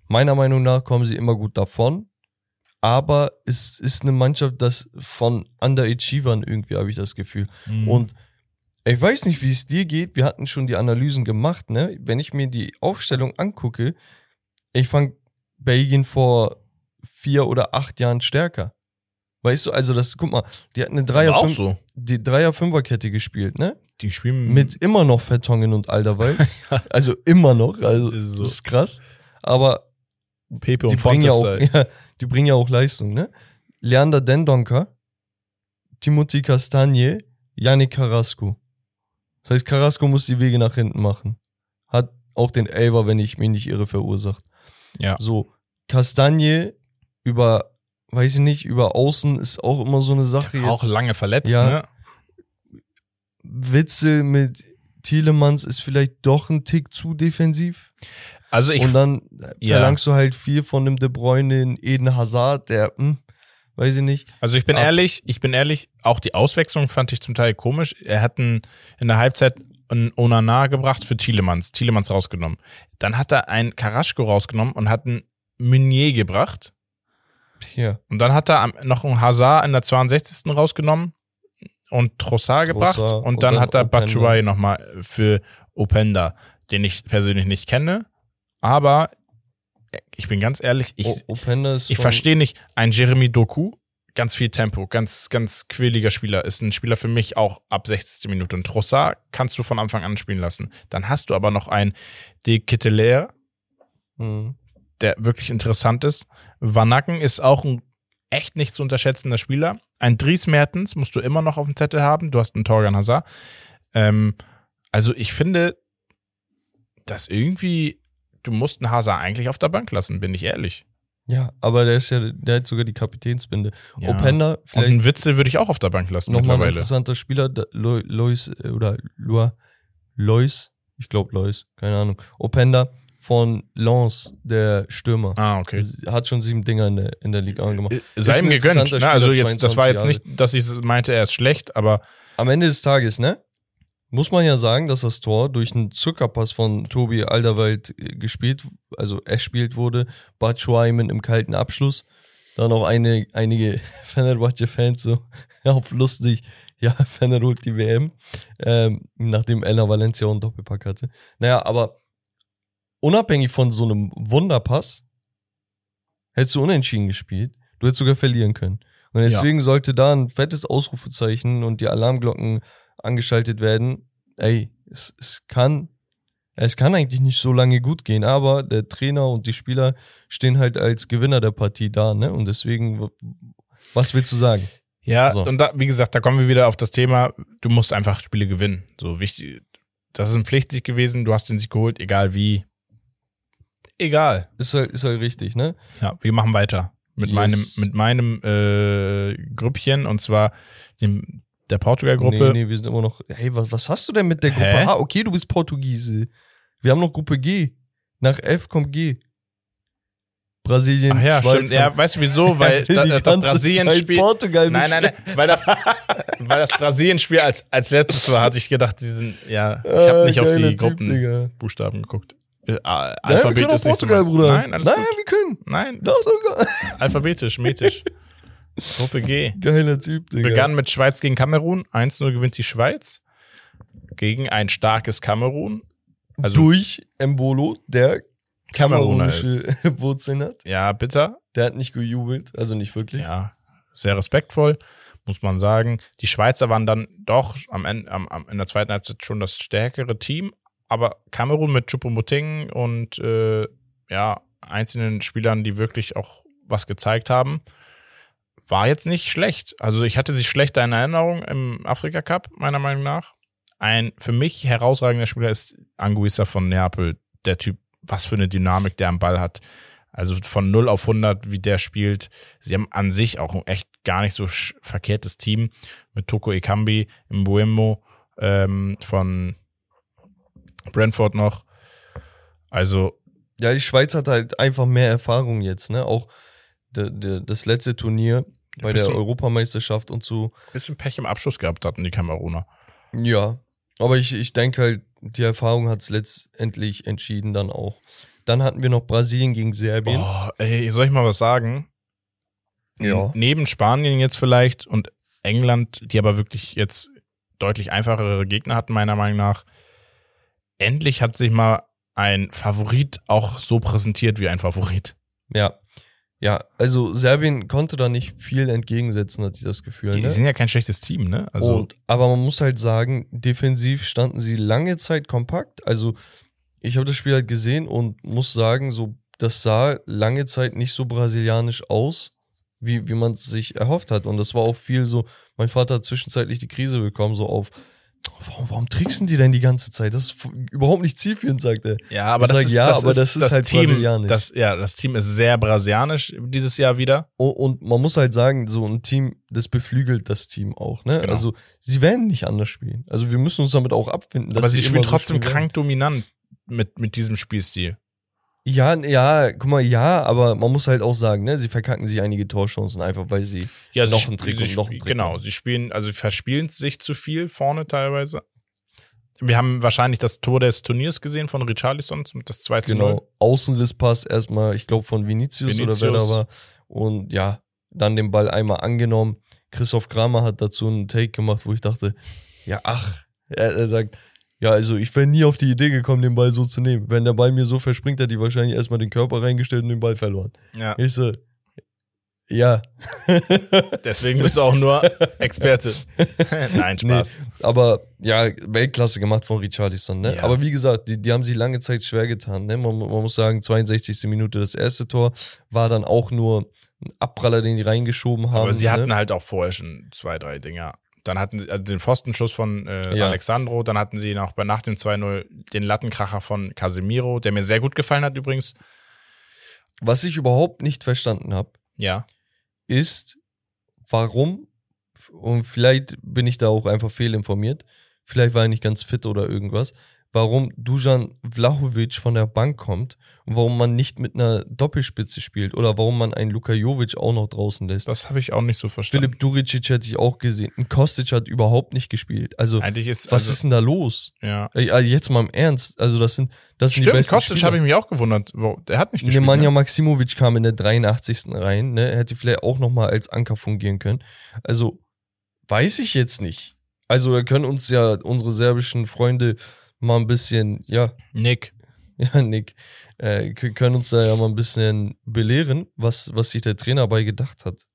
Meiner Meinung nach kommen sie immer gut davon, aber es ist eine Mannschaft, das von Underachievern irgendwie, habe ich das Gefühl. Mhm. Und ich weiß nicht, wie es dir geht. Wir hatten schon die Analysen gemacht, ne? Wenn ich mir die Aufstellung angucke, ich fand Belgien vor vier oder acht Jahren stärker. Weißt du, also das, guck mal, die hatten eine Dreier, fünf, so. die Dreier-Fünfer-Kette gespielt, ne? Die spielen Mit [laughs] immer noch Vertongen und Alderweil. [laughs] also immer noch, also Das das ist ist, so. krass. Aber Pepe die und bringen, ja auch, Zeit. [laughs] ja, die bringen ja auch Leistung, ne? Leander Dendonka, Timothy Castagne, Yannick Carrasco. Das heißt, Carrasco muss die Wege nach hinten machen. Hat auch den Elver, wenn ich mich nicht irre, verursacht. Ja. So, Castagne über, weiß ich nicht, über Außen ist auch immer so eine Sache. Auch Jetzt lange verletzt, Ja. ne? Witzel mit Thielemanns ist vielleicht doch ein Tick zu defensiv. Also ich Und dann ja. verlangst du halt viel von dem De Bruyne in Eden Hazard, der, hm, weiß ich nicht. Also ich bin Ab- ehrlich, ich bin ehrlich, auch die Auswechslung fand ich zum Teil komisch. Er hat einen, in der Halbzeit einen Onana gebracht für Thielemanns, Thielemanns rausgenommen. Dann hat er einen Karaschko rausgenommen und hat einen Meunier gebracht. Hier, Und dann hat er noch einen Hazard in der 62. rausgenommen und Trossard gebracht. Trossard und und dann dann hat er. Batshuayi nochmal für Openda, den ich persönlich nicht kenne. Aber ich bin ganz ehrlich, ich, ich verstehe nicht, ein Jeremy Doku, ganz viel Tempo, ganz, ganz quäliger Spieler, ist ein Spieler für mich auch ab 60. Minute. Und Trossard kannst du von Anfang an spielen lassen. Dann hast du aber noch einen De Ketelaere, Mhm. der wirklich interessant ist. Vanaken ist auch ein echt nicht zu unterschätzender Spieler. Ein Dries Mertens musst du immer noch auf dem Zettel haben. Du hast einen Torgan Hazard. Ähm, also ich finde, dass irgendwie, du musst einen Hazard eigentlich auf der Bank lassen, bin ich ehrlich. Ja, aber der ist ja, der hat sogar die Kapitänsbinde. Ja. Openda, Und vielleicht einen Witzel würde ich auch auf der Bank lassen nochmal ein interessanter Spieler, Lo- Lois, äh, oder Lois, Lois, ich glaube Lois, keine Ahnung. Openda von Lens, der Stürmer. Ah, okay. Hat schon sieben Dinger in der, in der Liga angemacht. Äh, Sei Ist ihm gegönnt. Ne? Also jetzt, das war jetzt 22 nicht, dass ich meinte, er ist schlecht, aber Am Ende des Tages, ne? Muss man ja sagen, dass das Tor durch einen Zuckerpass von Tobi Alderweireld äh, gespielt, also erspielt wurde. Batshuayi mit einem kalten Abschluss. Dann auch eine, einige [laughs] Fenerbahce-Fans so [laughs] auf lustig. Ja, [laughs] Fener holt die WM. Ähm, nachdem Elna Valencia auch einen Doppelpack hatte. Naja, aber unabhängig von so einem Wunderpass hättest du unentschieden gespielt. Du hättest sogar verlieren können. Und deswegen sollte da ein fettes Ausrufezeichen und die Alarmglocken angeschaltet werden. Ey, es, es kann, es kann eigentlich nicht so lange gut gehen, aber der Trainer und die Spieler stehen halt als Gewinner der Partie da, ne? Und deswegen, was willst du sagen? ja, So. und da, wie gesagt, da kommen wir wieder auf das Thema, du musst einfach Spiele gewinnen. So wichtig, das ist ein Pflichtsieg gewesen, du hast den Sieg geholt, egal wie. Egal. Ist halt, ist halt richtig, ne? Ja, wir machen weiter mit Yes. meinem, mit meinem äh, Grüppchen und zwar dem, der Portugal-Gruppe. Nee, nee, wir sind immer noch. Hey, was, was hast du denn mit der Gruppe Hä? H? Okay, du bist Portugiese. Wir haben noch Gruppe G. Nach F kommt G. Brasilien, Ach ja, Schweiz. stimmt. Ja, weißt du wieso? Weil [laughs] da, die das Brasilien-Spiel. Portugal Nein, nein, nein, weil das, weil das Brasilien-Spiel als, als letztes war, hatte ich gedacht, die sind, ja, ich habe nicht auf die Gruppenbuchstaben geguckt. Äh, ah, Nein, wir Alphabet können ist auch nicht so Portugal, meins. Bruder. Nein, alles nein, gut. wir können. Nein, Doch, sogar. alphabetisch, metisch. [laughs] Gruppe G. Geiler Typ, Digga. Begann mit Schweiz gegen Kamerun. 1-0 gewinnt die Schweiz gegen ein starkes Kamerun. Also durch Embolo, der Kameruner kamerunische [laughs] Wurzeln hat. Ja, bitter. Der hat nicht gejubelt, also nicht wirklich. Ja, sehr respektvoll, muss man sagen. Die Schweizer waren dann doch am Ende, am, am, in der zweiten Halbzeit schon das stärkere Team, aber Kamerun mit Choupo-Moting und äh, ja, einzelnen Spielern, die wirklich auch was gezeigt haben, war jetzt nicht schlecht. Also ich hatte sie schlechter in Erinnerung im Afrika Cup, meiner Meinung nach. Ein für mich herausragender Spieler ist Anguissa von Neapel. Der Typ, was für eine Dynamik der am Ball hat. Also von 0 auf 100, wie der spielt. Sie haben an sich auch ein echt gar nicht so verkehrtes Team mit Toko Ekambi, Mbuemo ähm, von Brentford noch. Also Ja, die Schweiz hat halt einfach mehr Erfahrung jetzt, ne? Auch das letzte Turnier bei der Europameisterschaft und so. bisschen Pech im Abschluss gehabt hatten die Kameruner. Ja, aber ich, ich denke halt, die Erfahrung hat es letztendlich entschieden dann auch. Dann hatten wir noch Brasilien gegen Serbien. Boah, ey, soll ich mal was sagen? Ja. neben Spanien jetzt vielleicht und England, die aber wirklich jetzt deutlich einfachere Gegner hatten, meiner Meinung nach. Endlich hat sich mal ein Favorit auch so präsentiert wie ein Favorit. Ja. Ja, also Serbien konnte da nicht viel entgegensetzen, hatte ich das Gefühl. Die ne? sind ja kein schlechtes Team, ne? Also und, aber man muss halt sagen, defensiv standen sie lange Zeit kompakt. Also ich habe das Spiel halt gesehen und muss sagen, so das sah lange Zeit nicht so brasilianisch aus, wie, wie man es sich erhofft hat. Und das war auch viel so, mein Vater hat zwischenzeitlich die Krise bekommen, so auf, warum, warum tricksen die denn die ganze Zeit? Das ist überhaupt nicht zielführend, sagt er. Ja, aber Ich das sag ist, ja, das aber ist das ist halt Team, brasilianisch. Das, ja, das Team ist sehr brasilianisch dieses Jahr wieder. Und, und man muss halt sagen, so ein Team, das beflügelt das Team auch, ne? Genau. Also sie werden nicht anders spielen. Also wir müssen uns damit auch abfinden. dass aber sie immer spielen so trotzdem spielen werden. krank dominant mit, mit diesem Spielstil. Ja, ja, guck mal, ja, aber man muss halt auch sagen, ne, sie verkacken sich einige Torchancen einfach, weil sie Ja, Noch sie, ein Trick und noch ein spiel- Trick. Genau, sie spielen, also verspielen sich zu viel vorne teilweise. Wir haben wahrscheinlich das Tor des Turniers gesehen von Richarlison, zum- das 2 zu 0. genau Außenrisspass erstmal, ich glaube von Vinicius, oder wer da Vinicius. war und ja, dann den Ball einmal angenommen. Christoph Kramer hat dazu einen Take gemacht, wo ich dachte, ja, ach, er, er sagt, ja, also ich wäre nie auf die Idee gekommen, den Ball so zu nehmen. Wenn der Ball mir so verspringt, hätte ich wahrscheinlich erstmal den Körper reingestellt und den Ball verloren. Ja, Ich so, ja. [laughs] deswegen bist du auch nur Experte. [laughs] Nein, Spaß. Aber ja, Weltklasse gemacht von Richarlison, ne? Ja. Aber wie gesagt, die, die haben sich lange Zeit schwer getan, ne? Man, man muss sagen, 62. Minute das erste Tor war dann auch nur ein Abpraller, den die reingeschoben haben. Aber sie hatten ne? halt auch vorher schon zwei, drei Dinger. Dann hatten sie also den Pfostenschuss von äh, Ja. Alexandro, dann hatten sie noch bei nach dem 2-0 den Lattenkracher von Casemiro, der mir sehr gut gefallen hat übrigens. Was ich überhaupt nicht verstanden habe, Ja. ist, warum, und vielleicht bin ich da auch einfach fehlinformiert, vielleicht war er nicht ganz fit oder irgendwas, warum Dujan Vlahovic von der Bank kommt und warum man nicht mit einer Doppelspitze spielt oder warum man einen Luka Jovic auch noch draußen lässt. Das habe ich auch nicht so verstanden. Philipp Duricic hätte ich auch gesehen. Ein Kostic hat überhaupt nicht gespielt. Also, ist was also, ist denn da los? ja. Also jetzt mal im Ernst. Also, das sind, das sind die Stimmt, besten Kostic habe ich mich auch gewundert. Der hat nicht gespielt. Nemanja Ne? Maximovic kam in der 83. rein, ne? Hätte vielleicht auch nochmal als Anker fungieren können. Also, weiß ich jetzt nicht. Also, da können uns ja unsere serbischen Freunde mal ein bisschen, ja, Nick. [laughs] ja, Nick, äh, können uns da ja mal ein bisschen belehren, was, was sich der Trainer dabei gedacht hat.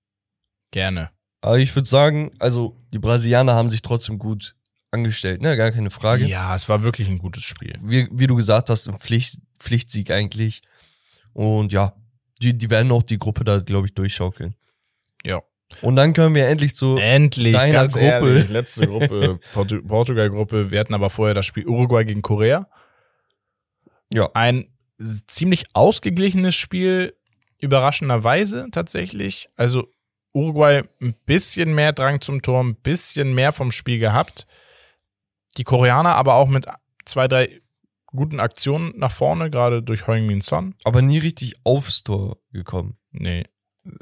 Gerne. Aber ich würde sagen, also, die Brasilianer haben sich trotzdem gut angestellt, ne? Gar keine Frage. Ja, es war wirklich ein gutes Spiel. Wie, wie du gesagt hast, ein Pflicht, Pflichtsieg eigentlich. Und ja, die, die werden auch die Gruppe da, glaube ich, durchschaukeln. Ja. Und dann können wir endlich zu. Endlich, deiner Gruppe. ehrlich, letzte Gruppe, [laughs] Portu Portugal-Gruppe. Wir hatten aber vorher das Spiel Uruguay gegen Korea. Ja. Ein ziemlich ausgeglichenes Spiel, überraschenderweise tatsächlich. Also Uruguay ein bisschen mehr Drang zum Tor, ein bisschen mehr vom Spiel gehabt. Die Koreaner aber auch mit zwei, drei guten Aktionen nach vorne, gerade durch Heung-Min Son. Aber nie richtig aufs Tor gekommen. Nee,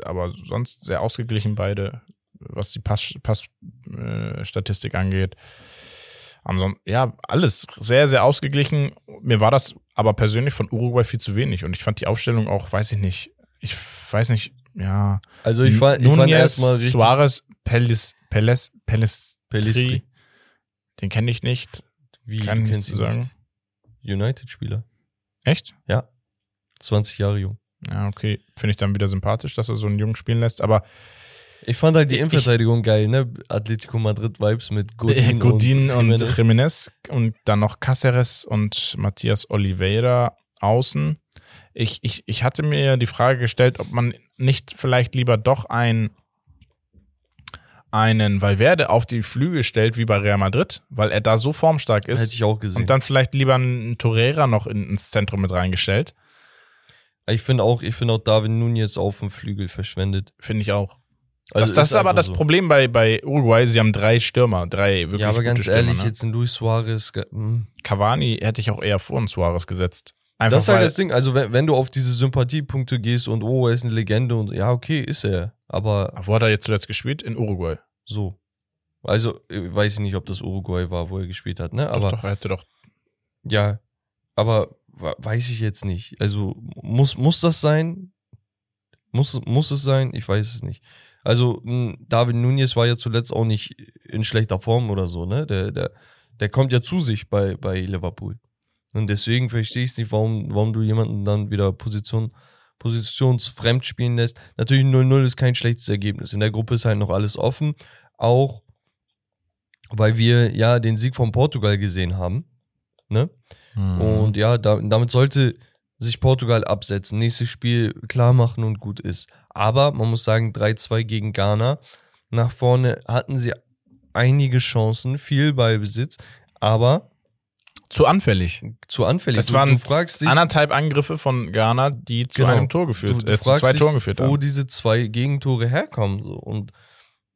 aber sonst sehr ausgeglichen beide, was die Pass-Statistik Pass, äh, Statistik angeht. Ansonsten, ja, alles sehr, sehr ausgeglichen. Mir war das aber persönlich von Uruguay viel zu wenig und ich fand die Aufstellung auch, weiß ich nicht, ich weiß nicht, ja. Also ich fand, ich fand erstmal richtig. Suarez, Pellis, Pellis, Pellis, Pellistri. den kenne ich nicht, Wie, kann ich sagen. United-Spieler. Echt? 20 Jahre jung. Ja, okay. Finde ich dann wieder sympathisch, dass er so einen Jungen spielen lässt, aber Ich fand halt die Innenverteidigung geil, ne? Atletico Madrid-Vibes mit Godin, Godin und, Jimenez. Jimenez und dann noch Cáceres und Matthias Oliveira außen. Ich, ich, ich hatte mir die Frage gestellt, ob man nicht vielleicht lieber doch ein, einen Valverde auf die Flügel stellt, wie bei Real Madrid, weil er da so formstark Hätte ist. ich auch gesehen. Und dann vielleicht lieber einen Torreira noch in, ins Zentrum mit reingestellt. Ich finde auch, ich finde auch David Nunez auf dem Flügel verschwendet. Finde ich auch. Also das das ist aber das so. Problem bei, bei Uruguay. Sie haben drei Stürmer, drei wirklich Ja, aber ganz Stürmer. ehrlich, ne? jetzt ein Luis Suarez. ge- hm. Cavani hätte ich auch eher vor uns Suarez gesetzt. Einfach Das ist halt das Ding. Also, wenn, wenn du auf diese Sympathiepunkte gehst und oh, er ist eine Legende und ja, okay, ist er. Aber Wo hat er jetzt zuletzt gespielt? In Uruguay. so. Also, ich weiß nicht, ob das Uruguay war, wo er gespielt hat, ne? Aber doch, doch, er hätte doch. ja, aber weiß ich jetzt nicht. Also, muss, muss das sein? Muss, muss es sein? Ich weiß es nicht. Also, m, David Nunez war ja zuletzt auch nicht in schlechter Form oder so, ne? Der, der, der kommt ja zu sich bei, bei Liverpool. Und deswegen verstehe ich nicht, warum, warum du jemanden dann wieder Position, positionsfremd spielen lässt. Natürlich 0-0 ist kein schlechtes Ergebnis. In der Gruppe ist halt noch alles offen. Auch weil wir ja den Sieg von Portugal gesehen haben. Ne? Mhm. Und ja, da, damit sollte sich Portugal absetzen, nächstes Spiel klar machen und gut ist. Aber man muss sagen, 3-2 gegen Ghana. Nach vorne hatten sie einige Chancen, viel Ballbesitz, aber zu anfällig. zu anfällig. Das Du- waren du fragst dich, anderthalb Angriffe von Ghana, die zu Genau. einem Tor geführt, du, du äh, zu zwei dich, Toren geführt wo haben. diese zwei Gegentore herkommen. So. Und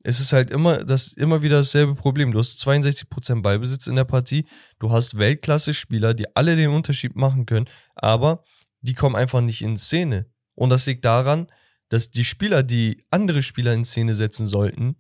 es ist halt immer, das, immer wieder dasselbe Problem. Du hast 62% Ballbesitz in der Partie, du hast Weltklasse-Spieler, die alle den Unterschied machen können, aber die kommen einfach nicht in Szene. Und das liegt daran, dass die Spieler, die andere Spieler in Szene setzen sollten,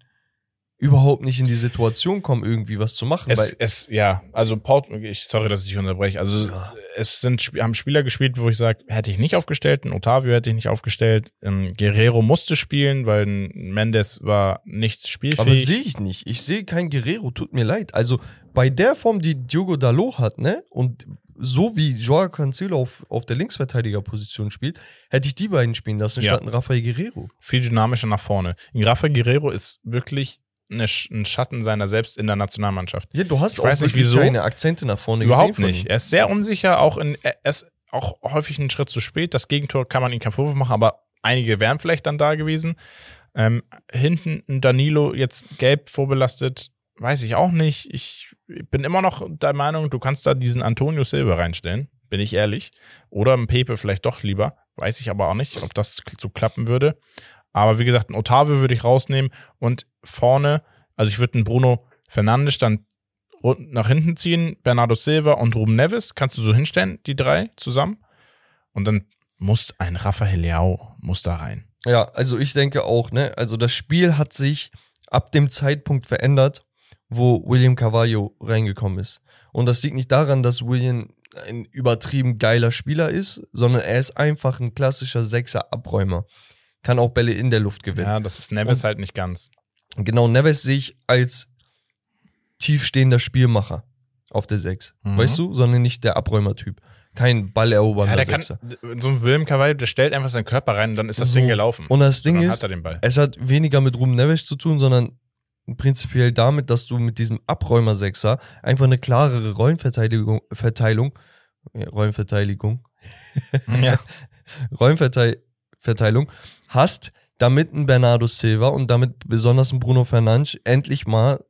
überhaupt nicht in die Situation kommen, irgendwie was zu machen. Es, es, ja, also Port, ich, sorry, dass ich dich unterbreche. Also es sind haben Spieler gespielt, wo ich sage, hätte ich nicht aufgestellt, ein Otavio hätte ich nicht aufgestellt, ähm, Guerrero musste spielen, weil ein Mendes war nicht spielfähig. Aber sehe ich nicht. Ich sehe kein Guerrero, tut mir leid. Also bei der Form, die Diogo Dalot hat, ne? Und so wie Joao Cancelo auf, auf der Linksverteidigerposition spielt, hätte ich die beiden spielen lassen, Ja. statt ein Rafael Guerrero. viel dynamischer nach vorne. Rafa Guerrero ist wirklich eine, ein Schatten seiner selbst in der Nationalmannschaft. Ja, du hast Ich auch nicht, wieso. keine Akzente nach vorne Überhaupt nicht. Er ist sehr unsicher, auch in, er ist auch häufig einen Schritt zu spät. Das Gegentor kann man ihm keinen Vorwurf machen, aber einige wären vielleicht dann da gewesen. Ähm, hinten ein Danilo jetzt gelb vorbelastet, weiß ich auch nicht. Ich bin immer noch der Meinung, du kannst da diesen Antonio Silva reinstellen, bin ich ehrlich. Oder ein Pepe vielleicht doch lieber. Weiß ich aber auch nicht, ob das so klappen würde. Aber wie gesagt, ein Otavio würde ich rausnehmen und vorne, also ich würde einen Bruno Fernandes dann nach hinten ziehen, Bernardo Silva und Ruben Neves, kannst du so hinstellen, die drei zusammen. Und dann muss ein Rafael Leao muss da rein. Ja, also ich denke auch, ne? Also das Spiel hat sich ab dem Zeitpunkt verändert, wo William Carvalho reingekommen ist. Und das liegt nicht daran, dass William ein übertrieben geiler Spieler ist, sondern er ist einfach ein klassischer Sechser-Abräumer. Kann auch Bälle in der Luft gewinnen. Ja, das ist Neves Und- halt nicht ganz. Genau, Neves sehe ich als tiefstehender Spielmacher auf der Sechs. Mhm. Weißt du? Sondern nicht der Abräumertyp. Kein ballerobernder Ja, der kann, Sechser. so ein William Carvalho, der stellt einfach seinen Körper rein und dann ist das So. Ding gelaufen. Und das Ding dann ist, hat Ball. es hat weniger mit Ruben Neves zu tun, sondern prinzipiell damit, dass du mit diesem Abräumer-Sechser einfach eine klarere Rollenverteidigung, Verteilung, ja, Rollenverteidigung, ja. [laughs] Rollenverteilung hast, damit ein Bernardo Silva und damit besonders ein Bruno Fernandes endlich mal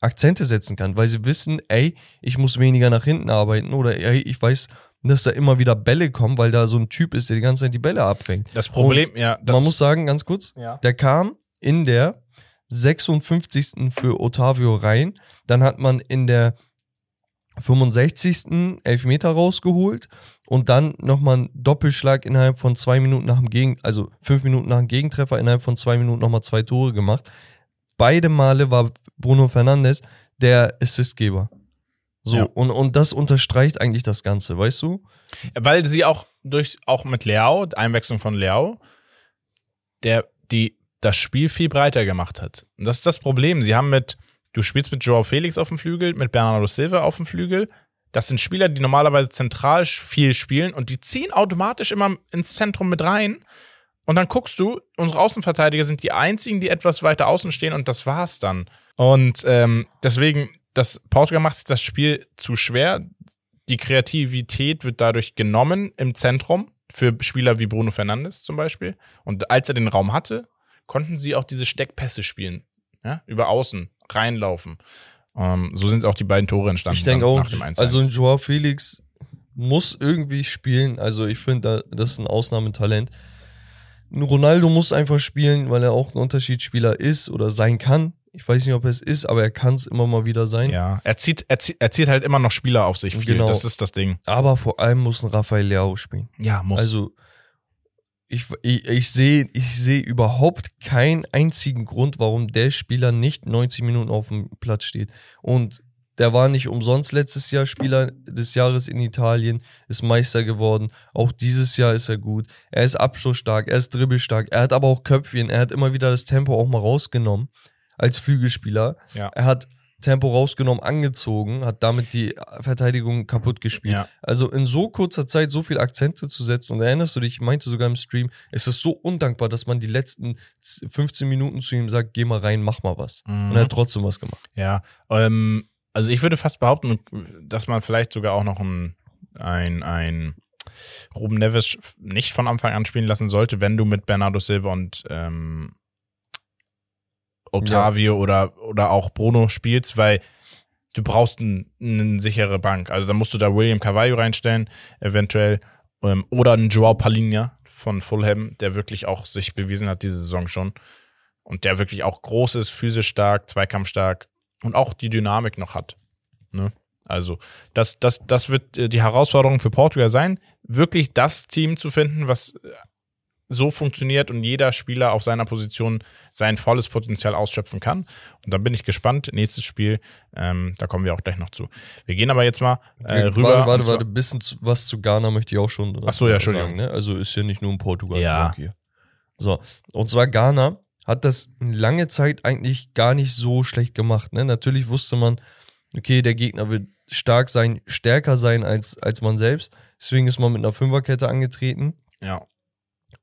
Akzente setzen kann, weil sie wissen, ey, ich muss weniger nach hinten arbeiten oder ey, ich weiß, dass da immer wieder Bälle kommen, weil da so ein Typ ist, der die ganze Zeit die Bälle abfängt. Das Problem, ja, das, Man muss sagen, ganz kurz, ja. der kam in der 56. für Otavio rein. Dann hat man in der 65. Elfmeter rausgeholt und dann nochmal einen Doppelschlag innerhalb von zwei Minuten nach dem Gegen, also fünf Minuten nach dem Gegentreffer, innerhalb von zwei Minuten nochmal zwei Tore gemacht. Beide Male war Bruno Fernandes der Assistgeber. So, Ja. und, und das unterstreicht eigentlich das Ganze, weißt du? Weil sie auch durch, auch mit Leao, Einwechslung von Leao, der die das Spiel viel breiter gemacht hat. Und das ist das Problem. Sie haben mit, du spielst mit Joao Felix auf dem Flügel, mit Bernardo Silva auf dem Flügel. Das sind Spieler, die normalerweise zentral viel spielen und die ziehen automatisch immer ins Zentrum mit rein. Und dann guckst du, unsere Außenverteidiger sind die einzigen, die etwas weiter außen stehen und das war's dann. Und ähm, deswegen, das Portugal macht sich das Spiel zu schwer. Die Kreativität wird dadurch genommen im Zentrum für Spieler wie Bruno Fernandes zum Beispiel. Und als er den Raum hatte, konnten sie auch diese Steckpässe spielen. Ja? Über außen reinlaufen. Ähm, so sind auch die beiden Tore entstanden. Ich denke auch, nach dem 1-1. also ein Joao Felix muss irgendwie spielen. Also ich finde, da- das ist ein Ausnahmetalent. Ein Ronaldo muss einfach spielen, weil er auch ein Unterschiedsspieler ist oder sein kann. Ich weiß nicht, ob er es ist, aber er kann es immer mal wieder sein. ja, er zieht, er, zieht, er zieht halt immer noch Spieler auf sich viel. Genau. Das ist das Ding. Aber vor allem muss ein Rafael Leao spielen. Ja, muss. Also ich, ich, ich sehe ich sehe überhaupt keinen einzigen Grund, warum der Spieler nicht 90 Minuten auf dem Platz steht. Und der war nicht umsonst letztes Jahr Spieler des Jahres in Italien, ist Meister geworden. Auch dieses Jahr ist er gut. Er ist abschlussstark, er ist dribbelstark, er hat aber auch Köpfchen, er hat immer wieder das Tempo auch mal rausgenommen als Flügelspieler. Ja. Er hat Tempo rausgenommen, angezogen, hat damit die Verteidigung kaputt gespielt. Ja. Also in so kurzer Zeit so viele Akzente zu setzen und erinnerst du dich, ich meinte sogar im Stream, es ist so undankbar, dass man die letzten 15 Minuten zu ihm sagt, geh mal rein, mach mal was. Mhm. Und er hat trotzdem was gemacht. Ja, ähm, also ich würde fast behaupten, dass man vielleicht sogar auch noch ein, ein, ein Ruben Neves nicht von Anfang an spielen lassen sollte, wenn du mit Bernardo Silva und ähm, Otavio oder, oder auch Bruno spielst, weil du brauchst ein, eine sichere Bank. Also da musst du da William Carvalho reinstellen, eventuell, ähm, oder einen Joao Palinha von Fulham, der wirklich auch sich bewiesen hat diese Saison schon und der wirklich auch groß ist, physisch stark, zweikampfstark und auch die Dynamik noch hat. Ne? Also das, das, das wird äh, die Herausforderung für Portugal sein, wirklich das Team zu finden, was äh, so funktioniert und jeder Spieler auf seiner Position sein volles Potenzial ausschöpfen kann. Und da bin ich gespannt. Nächstes Spiel, ähm, da kommen wir auch gleich noch zu. Wir gehen aber jetzt mal äh, rüber. Warte, warte, warte, bisschen zu, was zu Ghana möchte ich auch schon Ach so, ja, Entschuldigung. ne? Also ist ja nicht nur ein Portugal. Ja. Hier. So, und zwar Ghana hat das lange Zeit eigentlich gar nicht so schlecht gemacht. Ne? Natürlich wusste man, okay, der Gegner wird stark sein, stärker sein als, als man selbst. Deswegen ist man mit einer Fünferkette angetreten. Ja,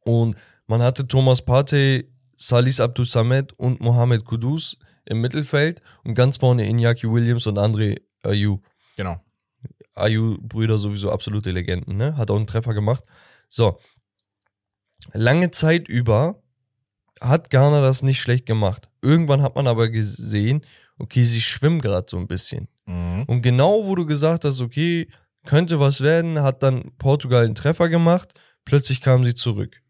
Und man hatte Thomas Partey, Salis Abdus Samed und Mohamed Kudus im Mittelfeld und ganz vorne Iñaki Williams und André Ayew. genau. Ayu-Brüder sowieso absolute Legenden, ne? Hat auch einen Treffer gemacht. So. Lange Zeit über hat Ghana das nicht schlecht gemacht. Irgendwann hat man aber gesehen, okay, sie schwimmen gerade so ein bisschen. Mhm. Und genau wo du gesagt hast, okay, könnte was werden, hat dann Portugal einen Treffer gemacht. Plötzlich kamen sie zurück.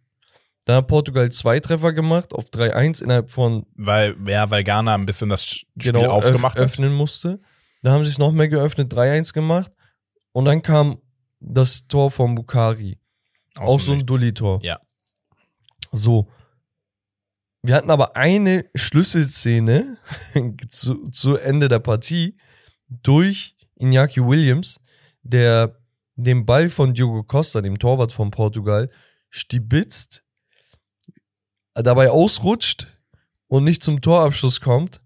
Dann hat Portugal zwei Treffer gemacht auf 3-1 innerhalb von Weil, ja, weil Ghana ein bisschen das Spiel genau aufgemacht öff hat. öffnen musste. Da haben sie es noch mehr geöffnet, 3-1 gemacht. Und dann kam das Tor von Bukari. Aus auch so ein. Dulli-Tor. Ja. So. Wir hatten aber eine Schlüsselszene [laughs] zu, zu Ende der Partie durch Iñaki Williams, der den Ball von Diogo Costa, dem Torwart von Portugal, stibitzt, dabei ausrutscht und nicht zum Torabschluss kommt.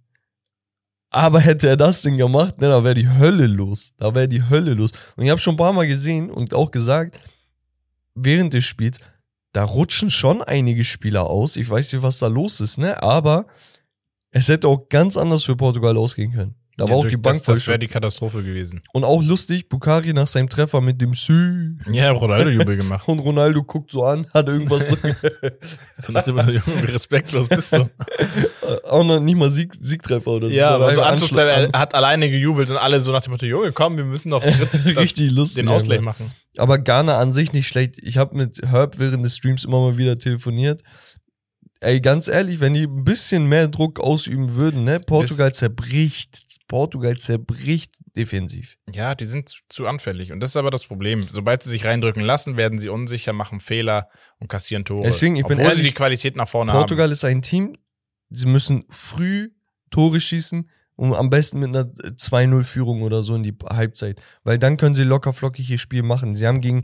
Aber hätte er das Ding gemacht, ne, da wäre die Hölle los. Da wäre die Hölle los. Und ich habe schon ein paar Mal gesehen und auch gesagt, während des Spiels, da rutschen schon einige Spieler aus. Ich weiß nicht, was da los ist, ne? Aber es hätte auch ganz anders für Portugal ausgehen können. Da war Ja, auch die Bank das, das wäre die Katastrophe gewesen. Und auch lustig, Bukari nach seinem Treffer mit dem Sü. Ja, Ronaldo-Jubel gemacht. [laughs] Und Ronaldo guckt so an, hat irgendwas so, [laughs] So nach dem Junge, wie respektlos bist du. [laughs] auch noch nicht mal Sieg, Siegtreffer oder so. Ja, aber so Anschlusstreffer, er hat alleine gejubelt und alle so nach dem Motto, Junge, komm, wir müssen das- Richtig lustig. den Ausgleich machen. Aber Ghana an sich nicht schlecht. Ich habe mit Herb während des Streams immer mal wieder telefoniert. Ey, ganz ehrlich, wenn die ein bisschen mehr Druck ausüben würden, ne? Portugal zerbricht. Portugal zerbricht defensiv. Ja, die sind zu, zu anfällig. Und das ist aber das Problem. Sobald sie sich reindrücken lassen, werden sie unsicher, machen Fehler und kassieren Tore. Deswegen, ich bin obwohl sie ehrlich, die Qualität nach vorne Portugal ist ein Team, sie müssen früh Tore schießen und am besten mit einer 2-0-Führung oder so in die Halbzeit. Weil dann können sie locker flockig ihr Spiel machen. Sie haben gegen,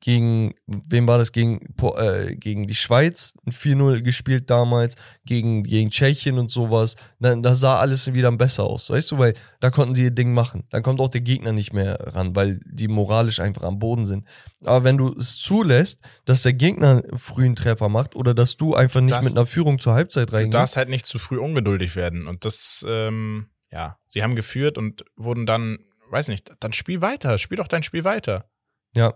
gegen wem war das? Gegen, äh, gegen die Schweiz ein 4-0 gespielt damals, gegen, gegen Tschechien und sowas. Da, da sah alles wieder besser aus, weißt du? Weil da konnten sie ihr Ding machen. Dann kommt auch der Gegner nicht mehr ran, weil die moralisch einfach am Boden sind. Aber wenn du es zulässt, dass der Gegner einen frühen Treffer macht oder dass du einfach nicht Das- mit einer Führung zur Halbzeit haben. Du reingehst, darfst halt nicht zu früh ungeduldig werden. Und das, ähm, ja, sie haben geführt und wurden dann, weiß nicht, dann spiel weiter, spiel doch dein Spiel weiter. ja.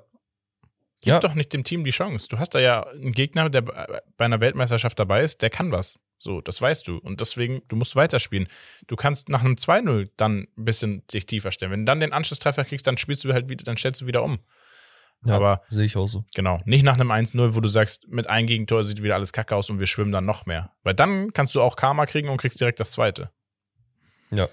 Gib Ja. doch nicht dem Team die Chance. Du hast da ja einen Gegner, der bei einer Weltmeisterschaft dabei ist, der kann was. So, das weißt du. Und deswegen, du musst weiterspielen. Du kannst nach einem 2-0 dann ein bisschen dich tiefer stellen. Wenn du dann den Anschlusstreffer kriegst, dann spielst du halt wieder, dann stellst du wieder um. ja Aber sehe ich auch so. genau, nicht nach einem 1-0, wo du sagst, mit einem Gegentor sieht wieder alles kacke aus und wir schwimmen dann noch mehr. Weil dann kannst du auch Karma kriegen und kriegst direkt das zweite. Ja.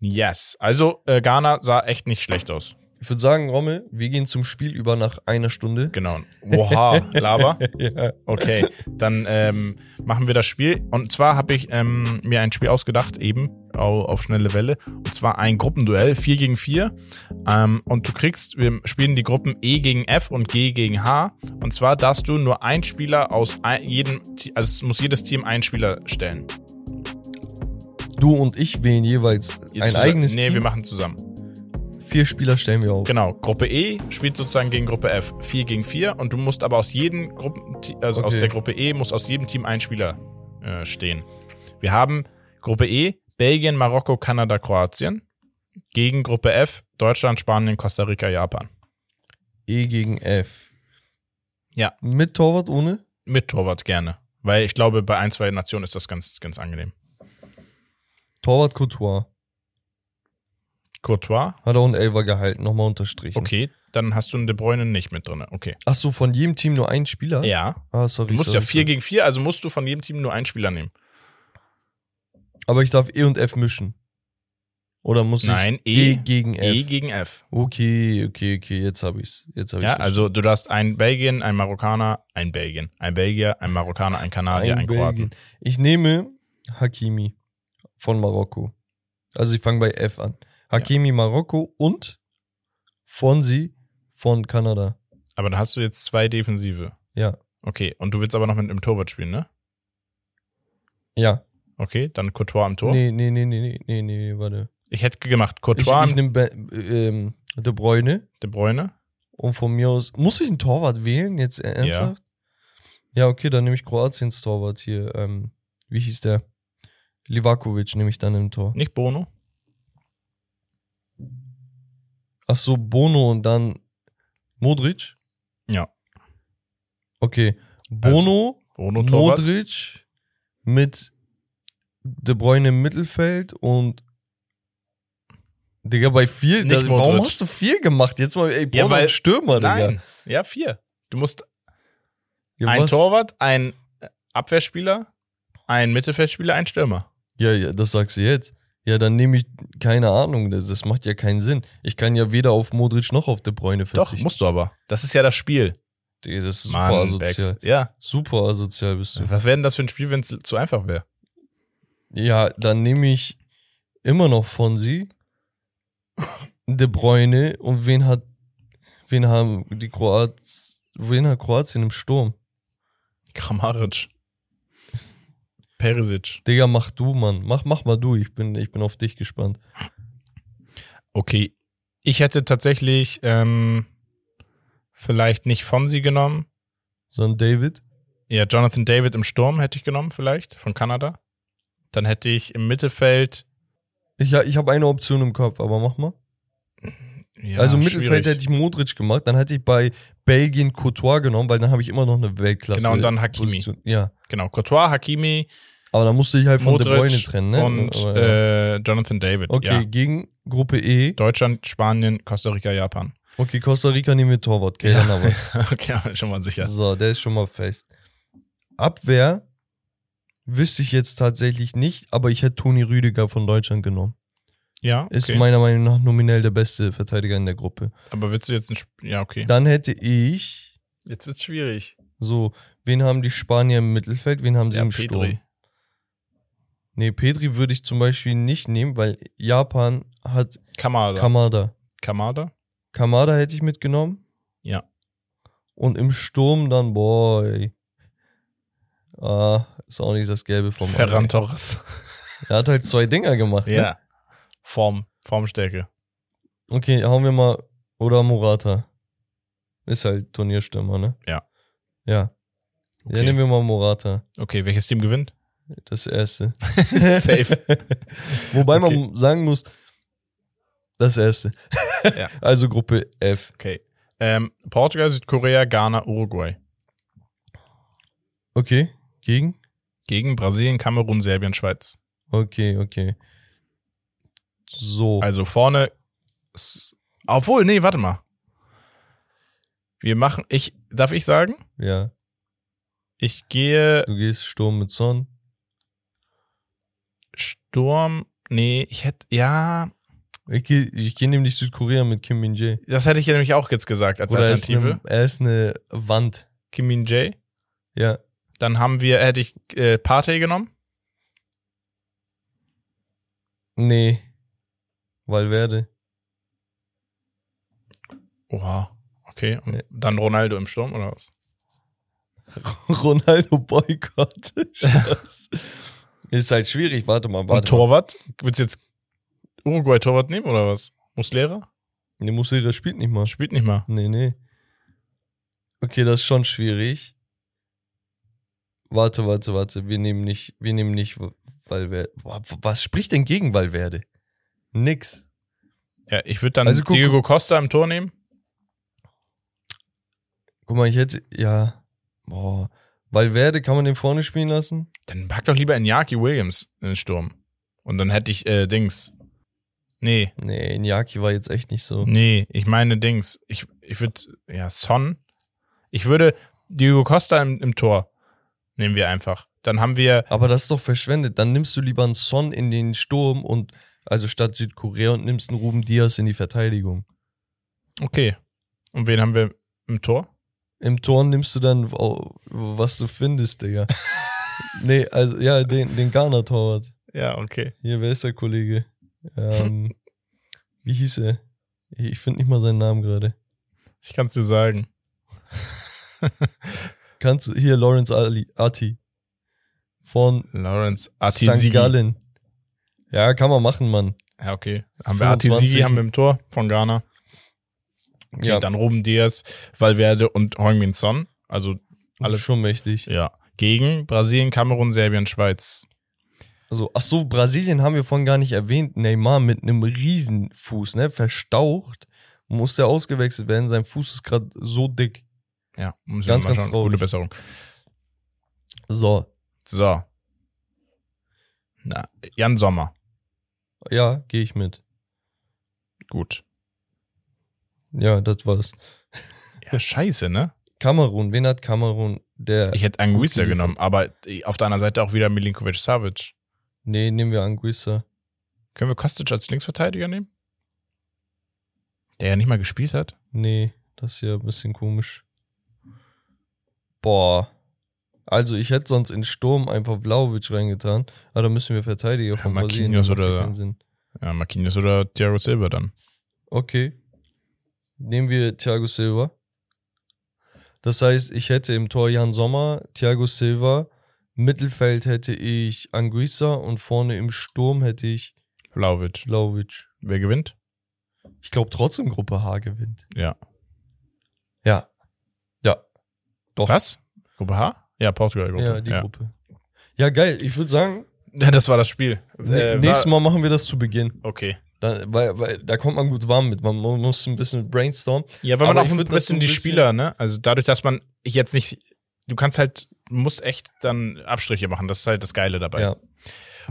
Yes. Also, äh, Ghana sah echt nicht schlecht aus. Ich würde sagen, Rommel, wir gehen zum Spiel über nach einer Stunde. Genau. Oha, Lava. [laughs] ja. Okay, dann ähm, machen wir das Spiel. Und zwar habe ich ähm, mir ein Spiel ausgedacht, eben au- auf schnelle Welle. Und zwar ein Gruppenduell, 4 gegen 4. Ähm, und du kriegst, wir spielen die Gruppen E gegen F und G gegen H. Und zwar darfst du nur ein Spieler aus ein, jedem, also es muss jedes Team einen Spieler stellen. Du und ich wählen jeweils Ihr ein zusa- eigenes Nee, Team. wir machen zusammen. Vier Spieler stellen wir auf. Genau, Gruppe E spielt sozusagen gegen Gruppe F. 4 gegen 4 und du musst aber aus jedem Gruppen, also aus Okay. der Gruppe E muss aus jedem Team ein Spieler äh, stehen. Wir haben Gruppe E, Belgien, Marokko, Kanada, Kroatien. Gegen Gruppe F, Deutschland, Spanien, Costa Rica, Japan. E gegen F. Ja. Mit Torwart ohne? Mit Torwart gerne. Weil ich glaube, bei ein, zwei Nationen ist das ganz, ganz angenehm. Torwart Couture. Courtois, Hat auch einen Elfer gehalten, nochmal unterstrichen. okay, dann hast du einen De Bruyne nicht mit drin. Okay. Ach so, von jedem Team nur ein Spieler? Ja. Ah, sorry. Du musst sorry, ja 4 sorry. gegen 4, also musst du von jedem Team nur einen Spieler nehmen. Aber ich darf E und F mischen. Oder muss Nein, ich E, E- gegen F? E gegen F. Okay, okay, okay, jetzt habe ich's. Jetzt habe Ja, ich's also du darfst ein Belgien, ein Marokkaner, ein Belgien, ein Belgier, ein Marokkaner, ein Kanadier, ein, Belgien. Kroaten. Ich nehme Hakimi von Marokko. Also ich fange bei F an. Hakimi Marokko und Fonsi von Kanada. Aber da hast du jetzt zwei Defensive. Ja. Okay, und du willst aber noch mit einem Torwart spielen, ne? Ja. Okay, dann Courtois am Tor. Nee, nee, nee, nee, nee, nee, nee, warte. Ich hätte gemacht Ich, Courtois, ich nehme Be- ähm, De Bruyne De Bruyne. und von mir aus. Muss ich einen Torwart wählen? Jetzt ernsthaft? Ja, okay, dann nehme ich Kroatiens Torwart hier. Ähm, wie hieß der? Livakovic nehme ich dann im Tor. Nicht Bono. Ach so, Bono und dann Modric? Ja. Okay. Bono, Bono Torwart. Modric mit De Bruyne im Mittelfeld und Digga, bei vier, das, warum hast du vier gemacht? Jetzt mal, ey, Ja, Bono weil- und Stürmer, Digga. Nein. Ja, vier. Du musst Ja, ein was? Torwart, ein Abwehrspieler, ein Mittelfeldspieler, ein Stürmer. Ja, ja, das sagst du jetzt. Ja, dann nehme ich, keine Ahnung, das, das macht ja keinen Sinn. Ich kann ja weder auf Modric noch auf De Bruyne Doch, verzichten. musst du aber. Das ist ja das Spiel. Digga, das ist super Mann, asozial. Bex. Ja. Super asozial bist du. Was wäre denn das für ein Spiel, wenn es zu einfach wäre? Ja, dann nehme ich immer noch Fonsi, De Bruyne und wen hat, wen haben die Kroat, wen hat Kroatien im Sturm? Kramaric. Perisic. Digga, mach du, Mann. Mach, mach mal du. Ich bin, ich bin auf dich gespannt. Okay. Ich hätte tatsächlich ähm, vielleicht nicht Fonsi genommen. Sondern David. Ja, Jonathan David im Sturm hätte ich genommen, vielleicht, von Kanada. Dann hätte ich im Mittelfeld. Ich, ja, ich habe eine Option im Kopf, aber mach mal. Ja, also im Mittelfeld schwierig. hätte ich Modric gemacht, dann hätte ich bei Belgien Courtois genommen, weil dann habe ich immer noch eine Weltklasse. Genau, und dann Hakimi. Position. Ja, Genau, Courtois, Hakimi aber dann musste ich halt von De Bruyne Modric trennen, ne? und Aber, ja. äh, Jonathan David. okay, Ja. gegen Gruppe E. Deutschland, Spanien, Costa Rica, Japan. Okay, Costa Rica nehmen wir Torwart, okay, dann aber was. [laughs] okay, aber schon mal sicher. So, der ist schon mal fest. Abwehr wüsste ich jetzt tatsächlich nicht, aber ich hätte Toni Rüdiger von Deutschland genommen. Ja, Ist okay. meiner Meinung nach nominell der beste Verteidiger in der Gruppe. aber willst du jetzt ein Sp Ja, okay. Dann hätte ich, Jetzt wird's schwierig. so, wen haben die Spanier im Mittelfeld, wen haben sie Ja, im Petri. Sturm? Nee, Petri würde ich zum Beispiel nicht nehmen, weil Japan hat Kamada. Kamada. Kamada? Kamada hätte ich mitgenommen. Ja. Und im Sturm dann, boy. Ah, ist auch nicht das Gelbe vom Ferran. Torres. [laughs] Er hat halt zwei Dinger gemacht. Ne? Ja. Form, Formstärke. Okay, hauen wir mal. Oder Morata. Ist halt Turnierstürmer, ne? Ja. Ja. Okay. Ja, nehmen wir mal Morata. Okay, welches Team gewinnt? Das erste. [laughs] Safe. [laughs] Wobei Okay. man sagen muss, das erste. Ja. [laughs] Also Gruppe F. Okay. Ähm, Portugal, Südkorea, Ghana, Uruguay. Okay. Gegen? Gegen Brasilien, Kamerun, Serbien, Schweiz. Okay, okay. So. Also vorne. Obwohl, nee, warte mal. Wir machen, ich, darf ich sagen? ja. Ich gehe Du gehst Sturm mit Son. Sturm. Nee, ich hätte, ja. Ich gehe geh nämlich Südkorea mit Kim Min Jae. Das hätte ich ja nämlich auch jetzt gesagt als Oder er ist, Alternative. eine, er ist eine Wand. Kim Min Jae. Ja. Dann haben wir, hätte ich äh, Partey genommen. Nee. Valverde. Oha. Okay. Und dann Ronaldo im Sturm oder was? [laughs] Ronaldo Boykott. [laughs] Ist halt schwierig. Warte mal, Und warte mal. Torwart? Willst du jetzt Uruguay-Torwart nehmen oder was? Muslera? Nee, Musera spielt nicht mal. Spielt nicht mal. Nee, nee. Okay, das ist schon schwierig. Warte, warte, warte. Wir nehmen nicht, wir nehmen nicht Valverde. Was spricht denn gegen Valverde? Nix. Ja, ich würde dann Also guck- Diego Costa im Tor nehmen. Guck mal, ich hätte, ja. Boah. Valverde kann man den vorne spielen lassen? Dann pack doch lieber Iñaki Williams in den Sturm. Und dann hätte ich äh, Dings. Nee, Nee, Iñaki war jetzt echt nicht so. nee, ich meine Dings. Ich, ich würde, ja, Son. Ich würde Diego Costa im, im Tor nehmen wir einfach. Dann haben wir, Aber das ist doch verschwendet. Dann nimmst du lieber einen Son in den Sturm und, also statt Südkorea und nimmst einen Ruben Diaz in die Verteidigung. okay. Und wen haben wir im Tor? Im Tor nimmst du dann, was du findest, Digga. [laughs] nee, also, ja, den, den Ghana-Torwart. Ja, okay. Hier, wer ist der Kollege? [laughs] Ähm, wie hieß er? Ich finde nicht mal seinen Namen gerade. Ich kann es dir sagen. [laughs] Kannst du, hier, Lawrence Ali, Ati. Von Lawrence St. Artisigi. Gallen. Ja, kann man machen, Mann. Ja, okay. Haben wir Artisigi 25. haben wir im Tor von Ghana. Okay, ja, dann Ruben Diaz, Valverde und Heung-Min Son. Also alles schon mächtig. ja. Gegen Brasilien, Kamerun, Serbien, Schweiz. Also, ach so, Brasilien haben wir vorhin gar nicht erwähnt. Neymar mit einem Riesenfuß, ne? Verstaucht. Muss der ausgewechselt werden. Sein Fuß ist gerade so dick. Ja, müssen Ganz, ganz traurig. Gute Besserung. So, So. Na, Jan Sommer. ja, gehe ich mit. Gut. Ja, das war's. Ja, scheiße, ne? Kamerun, wen hat Kamerun? Der. Ich hätte Anguissa genommen, aber auf der anderen Seite auch wieder Milinkovic Savic. nee, nehmen wir Anguissa. Können wir Kostic als Linksverteidiger nehmen? Der ja nicht mal gespielt hat. Nee, das ist ja ein bisschen komisch. Boah. Also, ich hätte sonst in Sturm einfach Vlaovic reingetan. Aber da müssen wir Verteidiger von Ja, Brasilien. Marquinhos ja oder-. Ja, Marquinhos oder Thiago Silva dann. Okay. Nehmen wir Thiago Silva. Das heißt, ich hätte im Tor Jan Sommer, Thiago Silva, Mittelfeld hätte ich Anguissa und vorne im Sturm hätte ich Vlaovic. Vlaovic. Wer gewinnt? Ich glaube trotzdem Gruppe H gewinnt. Ja. Ja. Ja. Doch. Was? Gruppe H? Ja, Portugal-Gruppe. Ja, die ja. Gruppe. Ja, geil. Ich würde sagen, Ja, das war das Spiel. Äh, nächstes war, Mal machen wir das zu Beginn. okay. Da, weil, weil, da kommt man gut warm mit. Man mu- muss ein bisschen brainstormen. Ja, weil man auch ein bisschen die Spieler, ne? Also dadurch, dass man jetzt nicht, du kannst halt, du musst echt dann Abstriche machen. Das ist halt das Geile dabei. Ja.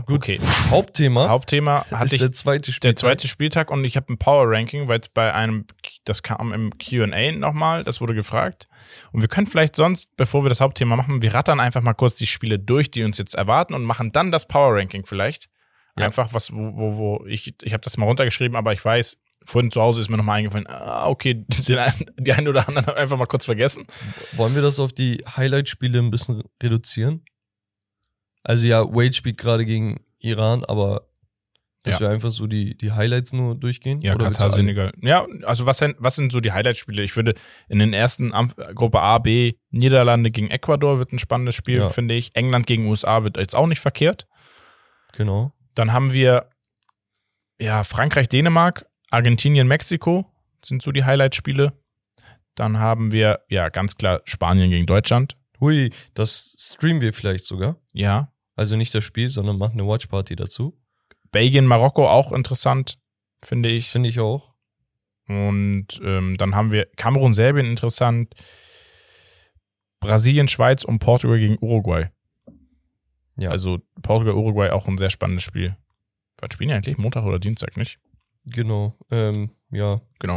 Gut. Okay. Hauptthema Hauptthema hatte ist ich der zweite Spiel. der zweite Spieltag und ich habe ein Power Ranking, weil es bei einem, das kam im Q&A nochmal, das wurde gefragt. Und wir können vielleicht sonst, bevor wir das Hauptthema machen, wir rattern einfach mal kurz die Spiele durch, die uns jetzt erwarten und machen dann das Power Ranking vielleicht. Ja. Einfach was, wo, wo, wo ich, ich habe das mal runtergeschrieben, aber ich weiß, vorhin zu Hause ist mir nochmal eingefallen, ah, okay, [laughs] den, einen- die einen oder anderen haben einfach mal kurz vergessen. Wollen wir das auf die Highlight-Spiele ein bisschen reduzieren? Also ja, Wade spielt gerade gegen Iran, aber dass Ja. wir einfach so die, die Highlights nur durchgehen? Ja, Oder Katar? Senegal. Ja, also was sind, was sind so die Highlight-Spiele? Ich würde in den ersten Gruppe A, B, Niederlande gegen Ecuador wird ein spannendes Spiel, Ja. finde ich. England gegen USA wird jetzt auch nicht verkehrt. Genau. Dann haben wir ja Frankreich, Dänemark, Argentinien, Mexiko sind so die Highlight-Spiele. Dann haben wir ja ganz klar Spanien gegen Deutschland. Hui, das streamen wir vielleicht sogar. Ja. Also nicht das Spiel, sondern machen eine Watchparty dazu. Belgien, Marokko auch interessant, finde ich. Finde ich auch. Und ähm, dann haben wir Kamerun, Serbien interessant, Brasilien, Schweiz und Portugal gegen Uruguay. Ja. Also Portugal, Uruguay auch ein sehr spannendes Spiel. Was spielen die eigentlich? Montag oder Dienstag, nicht? Genau. Ähm, ja. Genau.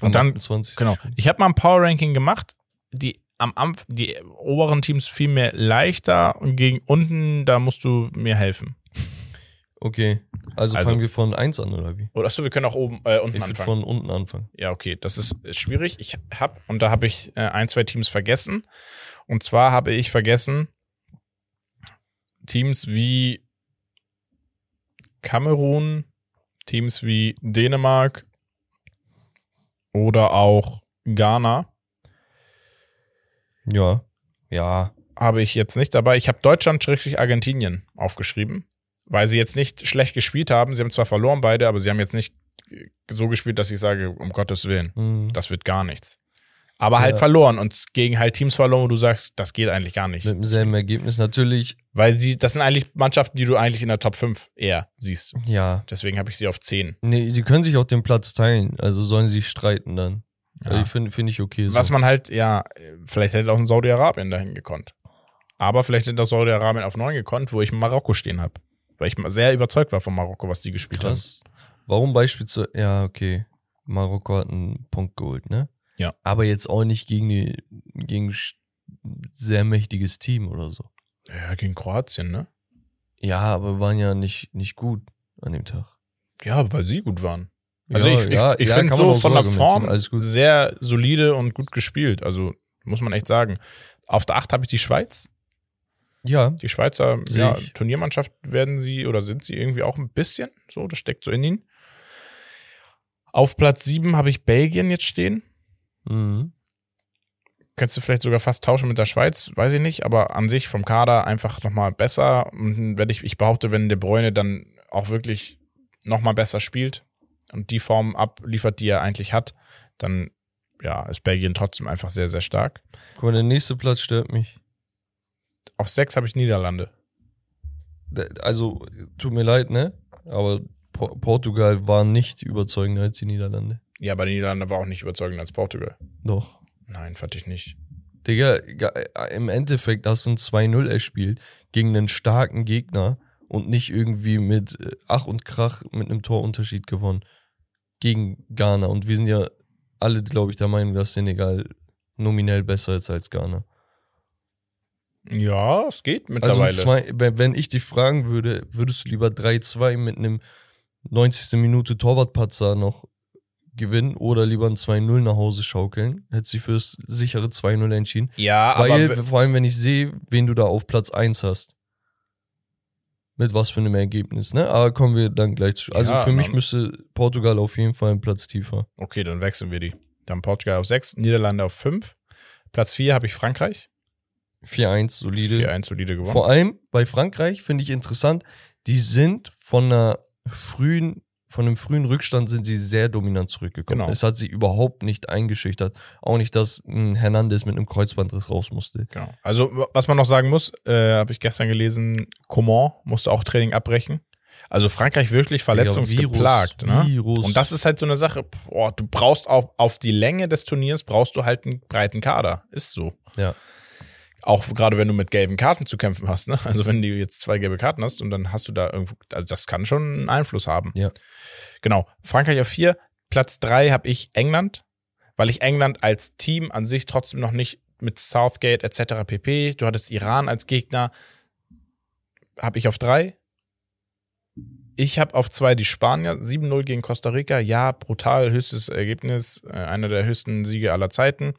am Und dann, 28. genau. Ich habe mal ein Power Ranking gemacht. Die am Anf die oberen Teams viel mehr leichter und gegen unten, da musst du mir helfen. Okay. Also, Also- fangen wir von 1 an, oder wie? Oder achso, wir können auch oben äh, unten Ich anfangen. von unten anfangen. Ja, okay, das ist ist schwierig. Ich habe, und da habe ich äh, ein, zwei Teams vergessen. Und zwar habe ich vergessen Teams wie Kamerun, Teams wie Dänemark oder auch Ghana Ja. Ja. habe ich jetzt nicht dabei. Ich habe Deutschland-Argentinien aufgeschrieben, weil sie jetzt nicht schlecht gespielt haben. Sie haben zwar verloren beide, aber sie haben jetzt nicht so gespielt, dass ich sage, um Gottes Willen. Mhm. das wird gar nichts. Aber halt Ja. verloren und gegen halt Teams verloren, wo du sagst, das geht eigentlich gar nicht. Mit demselben Ergebnis. Natürlich, Weil sie, das sind eigentlich Mannschaften, die du eigentlich in der Top 5 eher siehst. ja. Deswegen habe ich sie auf 10. Nee, die können sich auch den Platz teilen. Also sollen sie sich streiten dann. Also ich finde find ich okay. So. Was man halt, ja, vielleicht hätte auch ein Saudi-Arabien dahin gekonnt. Aber vielleicht hätte auch Saudi-Arabien auf 9 gekonnt, wo ich Marokko stehen habe. Weil ich sehr überzeugt war von Marokko, was die gespielt Krass. Warum beispielsweise, ja, okay. Marokko hat einen Punkt geholt, ne? Ja. Aber jetzt auch nicht gegen, die, gegen sehr mächtiges Team oder so. Ja, gegen Kroatien, ne? Ja, aber waren ja nicht, nicht gut an dem Tag. Ja, weil sie gut waren. Also ja, ich, ich, ja, ich ja, finde so von der. Form sehr solide und gut gespielt. Also muss man echt sagen. Auf der 8 habe ich die Schweiz. Ja, Die Schweizer ja. Turniermannschaft werden sie oder sind sie irgendwie auch ein bisschen so, das steckt so in ihnen. Auf Platz 7 habe ich Belgien jetzt stehen. Mhm. Könntest du vielleicht sogar fast tauschen mit der Schweiz, weiß ich nicht, aber an sich vom Kader einfach nochmal besser. Und wenn ich, ich behaupte, wenn De Bruyne dann auch wirklich nochmal besser spielt und die Form abliefert, die er eigentlich hat, dann ja, ist Belgien trotzdem einfach sehr, sehr stark. Guck mal, der nächste Platz stört mich. Auf 6 habe ich Niederlande. Also, tut mir leid, ne? Aber Po- Portugal war nicht überzeugender als die Niederlande. Ja, aber die Niederlande war auch nicht überzeugender als Portugal. Doch. Nein, fand ich nicht. Digga, ga- äh, im Endeffekt hast du ein 2-0 erspielt gegen einen starken Gegner und nicht irgendwie mit äh, Ach und Krach mit einem Torunterschied gewonnen. Gegen Ghana. Und wir sind ja alle, glaube ich, der Meinung, dass Senegal nominell besser ist als Ghana. Ja, es geht Also mittlerweile. ein zwei, wenn wenn ich dich fragen würde, würdest du lieber 3-2 mit einem 90. Minute Torwartpatzer noch gewinnen oder lieber ein 2-0 nach Hause schaukeln? Hättest du dich fürs sichere 2-0 entschieden? ja, Weil, aber vor allem, wenn ich sehe, wen du da auf Platz 1 hast. Mit was für einem Ergebnis, ne? Aber kommen wir dann gleich zu. Also Ja, für mich müsste Portugal auf jeden Fall einen Platz tiefer. okay, dann wechseln wir die. Dann Portugal auf 6, Niederlande auf 5. Platz 4 habe ich Frankreich. 4-1, solide. 4-1 solide gewonnen. Vor allem bei Frankreich finde ich interessant, die sind von einer frühen, von einem frühen Rückstand sind sie sehr dominant zurückgekommen. Genau. Es hat sie überhaupt nicht eingeschüchtert. Auch nicht, dass ein Hernandez mit einem Kreuzbandriss raus musste. Genau. Also, was man noch sagen muss, äh, habe ich gestern gelesen, Coman musste auch Training abbrechen. Also Frankreich wirklich verletzungsgeplagt. Virus, ne? Virus. Und das ist halt so eine Sache, boah, du brauchst auch auf die Länge des Turniers brauchst du halt einen breiten Kader. Ist so. Ja. Auch gerade wenn du mit gelben Karten zu kämpfen hast, ne? Also wenn du jetzt zwei gelbe Karten hast und dann hast du da irgendwo, also das kann schon einen Einfluss haben. Ja. Genau. Frankreich auf vier, Platz drei habe ich England, weil ich England als Team an sich trotzdem noch nicht mit Southgate etc. pp. Du hattest Iran als Gegner, habe ich auf drei. Ich habe auf zwei die Spanier, 7-0 gegen Costa Rica. Ja, brutal, höchstes Ergebnis, äh, einer der höchsten Siege aller Zeiten.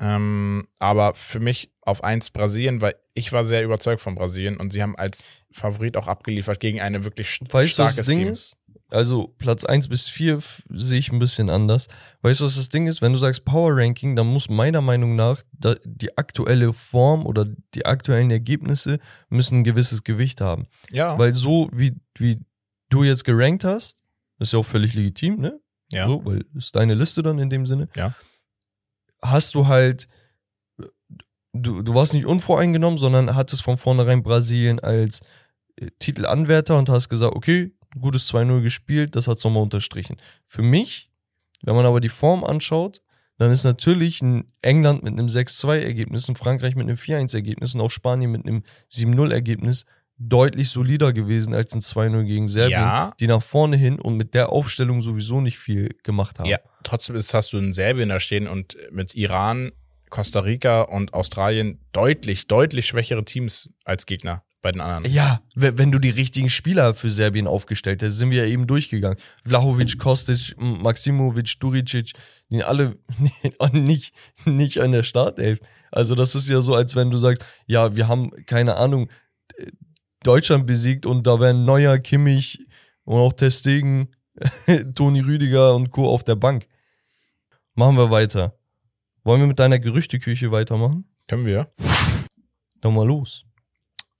Ähm, aber für mich auf eins Brasilien, weil ich war sehr überzeugt von Brasilien und sie haben als Favorit auch abgeliefert gegen eine wirklich Weißt du, was starkes das Ding Team. ist? Also Platz 1 bis 4 f- sehe ich ein bisschen anders. Weißt du, was das Ding ist? Wenn du sagst Power Ranking, dann muss meiner Meinung nach die aktuelle Form oder die aktuellen Ergebnisse müssen ein gewisses Gewicht haben. Ja, Weil so wie, wie du jetzt gerankt hast, ist ja auch völlig legitim, ne? ja. So, weil ist deine Liste dann in dem Sinne. Ja. Hast du halt, du, du warst nicht unvoreingenommen, sondern hattest von vornherein Brasilien als äh, Titelanwärter und hast gesagt, okay, gutes 2-0 gespielt, das hat's nochmal unterstrichen. Für mich, wenn man aber die Form anschaut, dann ist natürlich ein England mit einem 6-2-Ergebnis, ein Frankreich mit einem 4-1-Ergebnis und auch Spanien mit einem 7-0-Ergebnis deutlich solider gewesen als ein 2-0 gegen Serbien, Ja. die nach vorne hin und mit der Aufstellung sowieso nicht viel gemacht haben. Ja, trotzdem ist, hast du in Serbien da stehen und mit Iran, Costa Rica und Australien deutlich, deutlich schwächere Teams als Gegner. bei den anderen. Ja, we- wenn du die richtigen Spieler für Serbien aufgestellt hättest, sind wir ja eben durchgegangen. Vlahovic, Kostic, Maximovic, Duricic, die alle [laughs] nicht, nicht an der Startelf. Also das ist ja so, als wenn du sagst, ja, wir haben, keine Ahnung, Deutschland besiegt und da wären Neuer, Kimmich und auch Testegen, [laughs] Toni Rüdiger und Co. auf der Bank. Machen wir weiter. Wollen wir mit deiner Gerüchteküche weitermachen? Können wir. Dann mal los.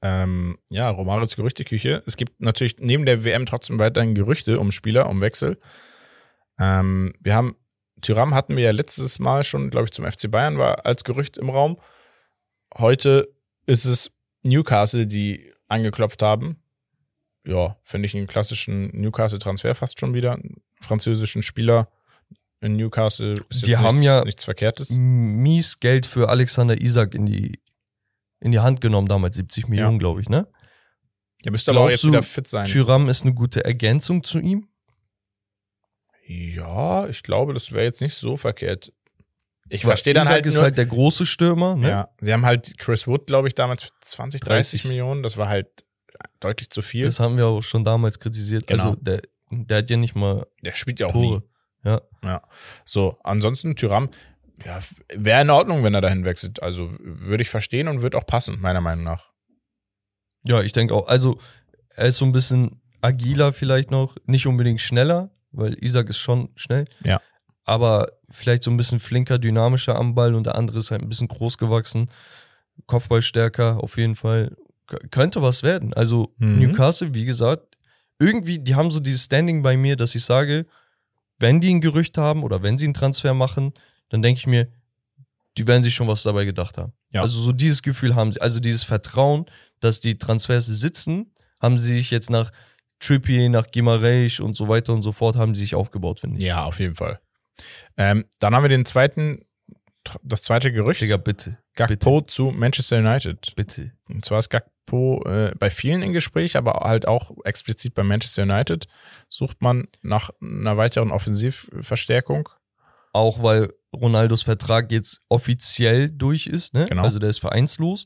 Ähm, ja, Romarios Gerüchteküche. Es gibt natürlich neben der WM trotzdem weiterhin Gerüchte um Spieler, um Wechsel. Ähm, wir haben, Tyram hatten wir ja letztes Mal schon, glaube ich, zum FC Bayern war als Gerücht im Raum. Heute ist es Newcastle, die angeklopft haben. Ja, finde ich einen klassischen Newcastle-Transfer fast schon wieder. Einen französischen Spieler in Newcastle ist Die haben nichts, ja- nichts Verkehrtes. mies Geld für Alexander Isak in die, in die Hand genommen, damals 70 Millionen, glaube ich, ne? Der müsste aber auch jetzt du, wieder fit sein. Tyram ist eine gute Ergänzung zu ihm. Ja, ich glaube, das wäre jetzt nicht so verkehrt. Ich verstehe dann halt ist nur, halt der große Stürmer, ne? ja, sie haben halt Chris Wood, glaube ich, damals für 20, 30 30. Millionen. Das war halt deutlich zu viel. Das haben wir auch schon damals kritisiert. Genau. Also der, der hat ja nicht mal Der spielt ja auch Tore. nie. Ja. Ja. So, ansonsten Tyram, ja, wäre in Ordnung, wenn er dahin wechselt. Also würde ich verstehen und wird auch passen, meiner Meinung nach. Ja, ich denke auch. Also er ist so ein bisschen agiler vielleicht noch, nicht unbedingt schneller, weil Isak ist schon schnell. Ja. Aber vielleicht so ein bisschen flinker, dynamischer am Ball und der andere ist halt ein bisschen groß gewachsen. Kopfball stärker, auf jeden Fall. K könnte was werden. Also Mhm. Newcastle, wie gesagt, irgendwie, die haben so dieses Standing bei mir, dass ich sage, wenn die ein Gerücht haben oder wenn sie einen Transfer machen, dann denke ich mir, die werden sich schon was dabei gedacht haben. Ja. Also so dieses Gefühl haben sie, also dieses Vertrauen, dass die Transfers sitzen, haben sie sich jetzt nach Trippier, nach Gimareich und so weiter und so fort, haben sie sich aufgebaut, finde ich. Ja, auf jeden Fall. Ähm, dann haben wir den zweiten, das zweite Gerücht. Digga, bitte, Gakpo zu Manchester United. bitte. Und zwar ist Gakpo äh, bei vielen im Gespräch, aber halt auch explizit bei Manchester United. Sucht man nach einer weiteren Offensivverstärkung. Auch weil Ronaldos Vertrag jetzt offiziell durch ist, ne? Genau. Also der ist vereinslos.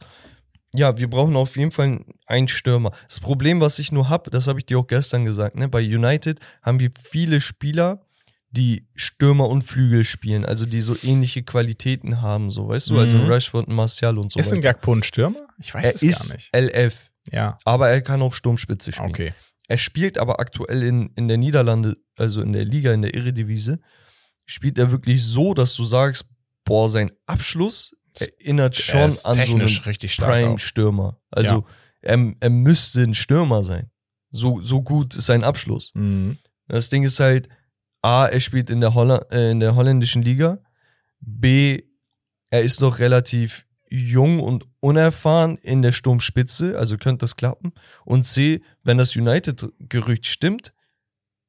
Ja, wir brauchen auf jeden Fall einen Stürmer. Das Problem, was ich nur habe, das habe ich dir auch gestern gesagt, ne? Bei United haben wir viele Spieler, die Stürmer und Flügel spielen, also die so ähnliche Qualitäten haben, so weißt du, also Mhm. Rashford und Martial und so ist ein weiter. Gakpo ein Stürmer? Ich weiß Er es ist gar nicht. LF, Ja, aber er kann auch Sturmspitze spielen. okay. Er spielt aber aktuell in, in der Niederlande, also in der Liga, in der Eredivisie, spielt er wirklich so, dass du sagst, boah, sein Abschluss erinnert Er schon ist an so einen. Prime-Stürmer. Also er, er müsste ein Stürmer sein. So, so gut ist sein Abschluss. Mhm. Das Ding ist halt, A, er spielt in der, Holla äh, in der holländischen Liga. B, er ist noch relativ jung und unerfahren in der Sturmspitze, also könnte das klappen. Und C, wenn das United-Gerücht stimmt,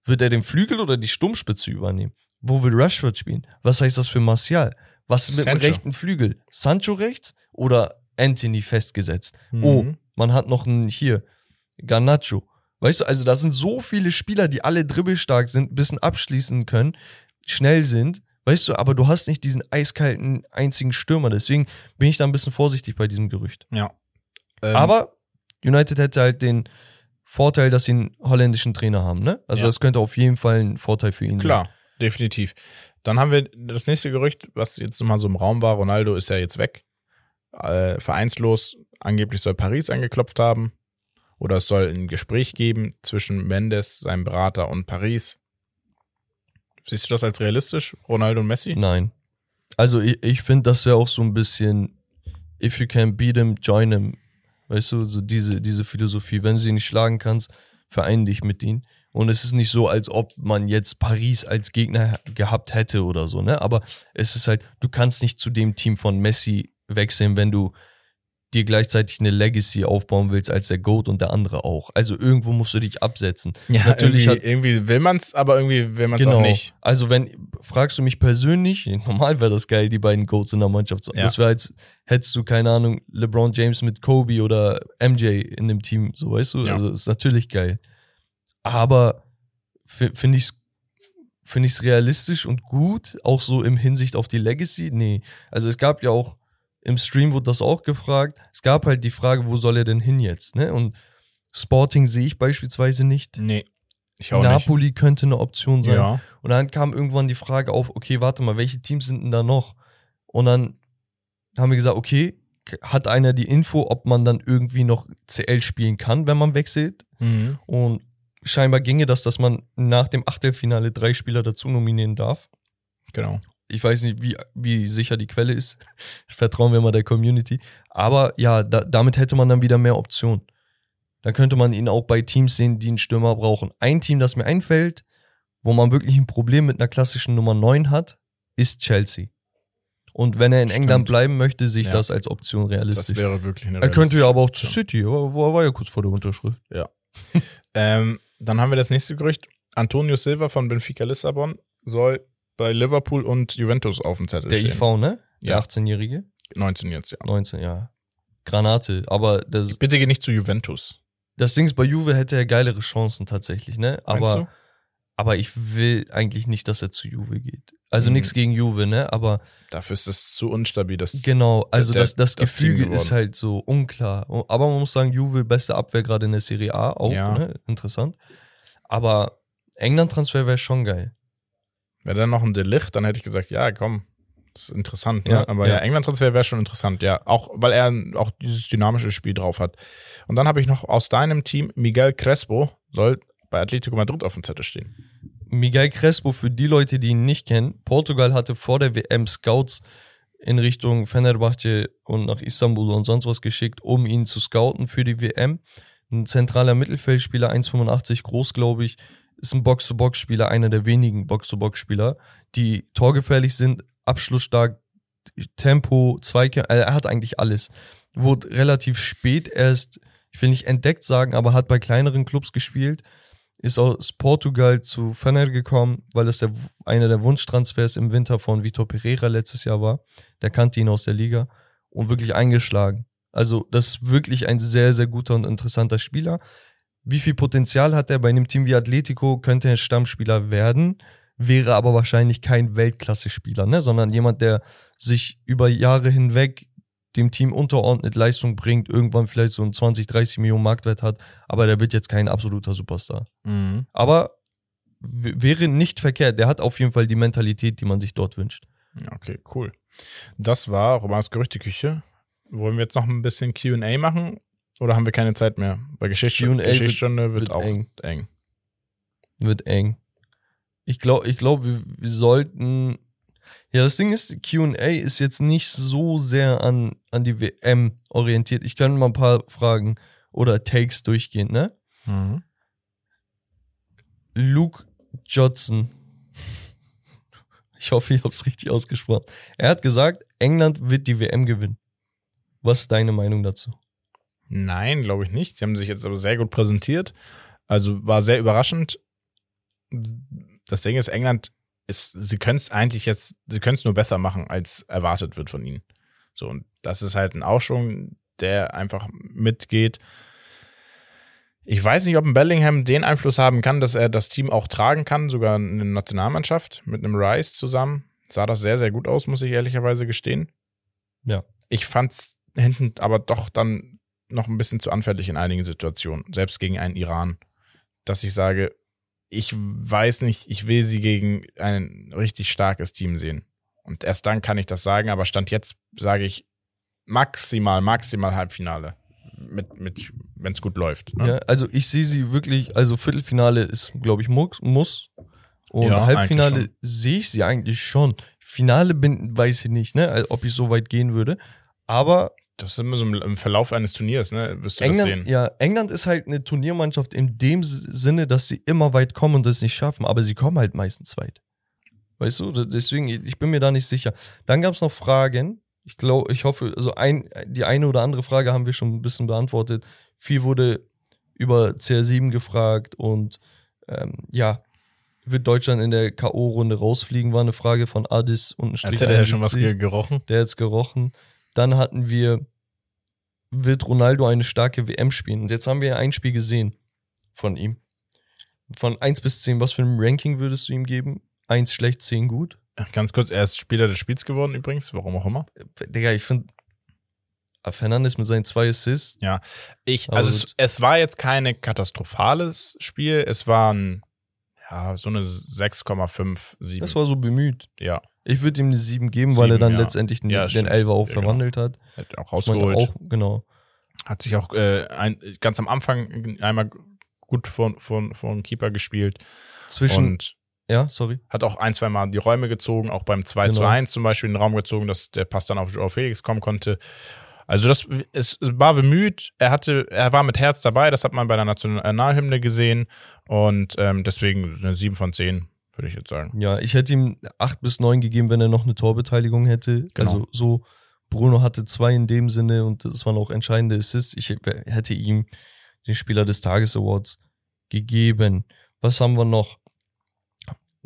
wird er den Flügel oder die Sturmspitze übernehmen. Wo will Rashford spielen? Was heißt das für Martial? Was ist mit dem rechten Flügel? Sancho rechts oder Anthony festgesetzt? Mhm. Oh, man hat noch einen hier, Garnacho. Weißt du, also da sind so viele Spieler, die alle dribbelstark sind, ein bisschen abschließen können, schnell sind, weißt du, aber du hast nicht diesen eiskalten einzigen Stürmer. Deswegen bin ich da ein bisschen vorsichtig bei diesem Gerücht. Ja. Ähm, Aber United hätte halt den Vorteil, dass sie einen holländischen Trainer haben, ne? Also Ja. das könnte auf jeden Fall ein Vorteil für ihn Klar, definitiv. Dann haben wir das nächste Gerücht, was jetzt mal so im Raum war. Ronaldo ist ja jetzt weg. Äh, vereinslos. Angeblich soll Paris angeklopft haben. Oder es soll ein Gespräch geben zwischen Mendes, seinem Berater, und Paris. Siehst du das als realistisch, Ronaldo und Messi? Nein. Also ich, ich finde, das wäre auch so ein bisschen, if you can beat him, join him. Weißt du, so diese, diese Philosophie. Wenn du sie nicht schlagen kannst, verein dich mit ihnen. Und es ist nicht so, als ob man jetzt Paris als Gegner gehabt hätte oder so, ne? Aber es ist halt, du kannst nicht zu dem Team von Messi wechseln, wenn du dir gleichzeitig eine Legacy aufbauen willst als der GOAT und der andere auch. Also irgendwo musst du dich absetzen. Ja, Natürlich irgendwie, irgendwie will man es, aber irgendwie will man es auch nicht. Also wenn, fragst du mich persönlich, [laughs] normal wäre das geil, die beiden Goats in der Mannschaft zu haben. Ja. Das wäre als, hättest du, keine Ahnung, LeBron James mit Kobe oder MJ in dem Team, so weißt du? Ja. Also ist natürlich geil. Aber finde ich's finde ich's realistisch und gut, auch so im Hinsicht auf die Legacy? Nee. Also es gab ja auch Im Stream wurde das auch gefragt. Es gab halt die Frage, wo soll er denn hin jetzt? Ne? Und Sporting sehe ich beispielsweise nicht. Nee, ich auch Napoli könnte eine Option nicht. sein. Ja. Und dann kam irgendwann die Frage auf, okay, warte mal, welche Teams sind denn da noch? Und dann haben wir gesagt, okay, hat einer die Info, ob man dann irgendwie noch CL spielen kann, wenn man wechselt? Mhm. Und scheinbar ginge das, dass man nach dem Achtelfinale drei Spieler dazu nominieren darf. Genau. Ich weiß nicht, wie, wie sicher die Quelle ist. [laughs] Vertrauen wir mal der Community. Aber ja, da, damit hätte man dann wieder mehr Optionen. Da könnte man ihn auch bei Teams sehen, die einen Stürmer brauchen. Ein Team, das mir einfällt, wo man wirklich ein Problem mit einer klassischen Nummer 9 hat, ist Chelsea. Und wenn er in Stimmt. England bleiben möchte, sehe ich Ja. das als Option Das realistisch. wäre wirklich eine Er könnte ja aber auch zu City, aber wo er war ja kurz vor der Unterschrift. [laughs] Ähm, dann haben wir das nächste Gerücht. Antonio Silva von Benfica Lissabon soll bei Liverpool und Juventus auf dem Zettel Der stehen. IV, ne? Der Ja. 18-Jährige? 19 jetzt, ja. 19, ja. Granate. Aber das, Bitte geh nicht zu Juventus. das Ding ist, bei Juve hätte er geilere Chancen tatsächlich, ne? Aber, aber ich will eigentlich nicht, dass er zu Juve geht. Also Mhm. nichts gegen Juve, ne? Aber Dafür ist es zu instabil. Das genau, also der- das, das, das Gefüge ist halt so unklar. Aber man muss sagen, Juve beste Abwehr gerade in der Serie A, auch, Ja. ne? Interessant. Aber England-Transfer wäre schon geil. Wäre dann noch ein Delicht, dann hätte ich gesagt, ja, komm, das ist interessant. Ne? Ja, Aber ja. ja, England-Transfer wäre schon interessant, ja. Auch, weil er auch dieses dynamische Spiel drauf hat. Und dann habe ich noch aus deinem Team Miguel Crespo, soll bei Atletico Madrid auf dem Zettel stehen. Miguel Crespo, für die Leute, die ihn nicht kennen, Portugal hatte vor der WM Scouts in Richtung Fenerbahce und nach Istanbul und sonst was geschickt, um ihn zu scouten für die WM. Ein zentraler Mittelfeldspieler, 1,85 groß, glaube ich, ist ein Box-to-Box-Spieler, einer der wenigen Box-to-Box-Spieler, die torgefährlich sind, abschlussstark, Tempo, Zweikämpfe, er hat eigentlich alles. Wurde relativ spät erst, ich will nicht entdeckt sagen, aber hat bei kleineren Clubs gespielt ist aus Portugal zu Fener gekommen, weil es der, einer der Wunschtransfers im Winter von Vitor Pereira letztes Jahr war. Der kannte ihn aus der Liga und wirklich eingeschlagen. Also das ist wirklich ein sehr, sehr guter und interessanter Spieler. Wie viel Potenzial hat er bei einem Team wie Atletico? Könnte er Stammspieler werden, wäre aber wahrscheinlich kein Weltklasse-Spieler, ne? sondern jemand, der sich über Jahre hinweg dem Team unterordnet, Leistung bringt, irgendwann vielleicht so einen 20, 30 Millionen Marktwert hat, aber der wird jetzt kein absoluter Superstar. Aber w- wäre nicht verkehrt. Der hat auf jeden Fall die Mentalität, die man sich dort wünscht. Okay, cool. Das war Romans Gerüchteküche. Wollen wir jetzt noch ein bisschen QA machen oder haben wir keine Zeit mehr? Weil Geschichte, Q&A Geschichtsstunde wird, wird auch eng. eng. Wird eng. Ich glaube, ich glaub, wir, wir sollten. Ja, das Ding ist, QA ist jetzt nicht so sehr an, an die WM orientiert. Ich kann mal ein paar Fragen oder Takes durchgehen, ne? Luke Johnson. Ich hoffe, ich habe es richtig ausgesprochen. Er hat gesagt, England wird die WM gewinnen. Was ist deine Meinung dazu? Nein, glaube ich nicht. Sie haben sich jetzt aber sehr gut präsentiert. Also war sehr überraschend. Das Ding ist, England ist, sie können es eigentlich jetzt, sie können es nur besser machen, als erwartet wird von ihnen. So, und das ist halt ein Aufschwung, der einfach mitgeht. Ich weiß nicht, ob ein Bellingham den Einfluss haben kann, dass er das Team auch tragen kann, sogar eine Nationalmannschaft mit einem Rice zusammen. Sah das sehr, sehr gut aus, muss ich ehrlicherweise gestehen. Ja. Ich fand's hinten aber doch dann noch ein bisschen zu anfällig in einigen Situationen, selbst gegen einen Iran, dass ich sage, ich weiß nicht, ich will sie gegen ein richtig starkes Team sehen. Und erst dann kann ich das sagen, aber Stand jetzt sage ich maximal, maximal Halbfinale. Mit, mit, wenn es gut läuft. Ne? Ja, also ich sehe sie wirklich, also Viertelfinale ist, glaube ich, muss, muss. Und Ja, Halbfinale sehe ich sie eigentlich schon. Finale bin, weiß ich nicht, ne, ob ich so weit gehen würde. Aber Das ist immer so im, Verlauf eines Turniers, ne? Wirst du das England, sehen. ja, England ist halt eine Turniermannschaft in dem Sinne, dass sie immer weit kommen und das nicht schaffen, aber sie kommen halt meistens weit. Weißt du, deswegen, ich bin mir da nicht sicher. Dann gab es noch Fragen. Ich glaube, ich hoffe, also ein, die eine oder andere Frage haben wir schon ein bisschen beantwortet. Viel wurde über CR7 gefragt und ähm, ja, wird Deutschland in der K.O.-Runde rausfliegen, war eine Frage von Adis und ein Als hätte er schon was ge- gerochen. der hat's gerochen. Dann hatten wir, wird Ronaldo eine starke WM spielen? Und jetzt haben wir ein Spiel gesehen von ihm. Von 1 bis 10, was für ein Ranking würdest du ihm geben? 1 schlecht, 10 gut? Ganz kurz, er ist Spieler des Spiels geworden übrigens, warum auch immer. Digga, ich finde, Fernandes mit seinen zwei Assists. Ja, ich, also es, es war jetzt keine katastrophales Spiel. Es war ein, ja, so eine 6,5, 7. Das war so bemüht. ja, Ich würde ihm eine 7 geben, weil er Sieben, dann ja. letztendlich den, Ja, den. Elfer auch genau. verwandelt hat. hat auch rausgeholt. Auch, genau. Hat sich auch äh, ein, ganz am Anfang einmal gut vor, vor, vor dem Keeper gespielt. Zwischen, Und ja, sorry. hat auch ein, zwei Mal die Räume gezogen, auch beim 2 zu Genau. 1 zum Beispiel den Raum gezogen, dass der Pass dann auf Joao Felix kommen konnte. Also das es war bemüht, er hatte, er war mit Herz dabei, das hat man bei der Nationalhymne gesehen und ähm, deswegen eine 7 von 10, würde ich jetzt sagen. Ja, ich hätte ihm 8 bis 9 gegeben, wenn er noch eine Torbeteiligung hätte. Genau. Also so, Bruno hatte zwei in dem Sinne und das waren auch entscheidende Assists. Ich hätte ihm den Spieler des Tages Awards gegeben. Was haben wir noch?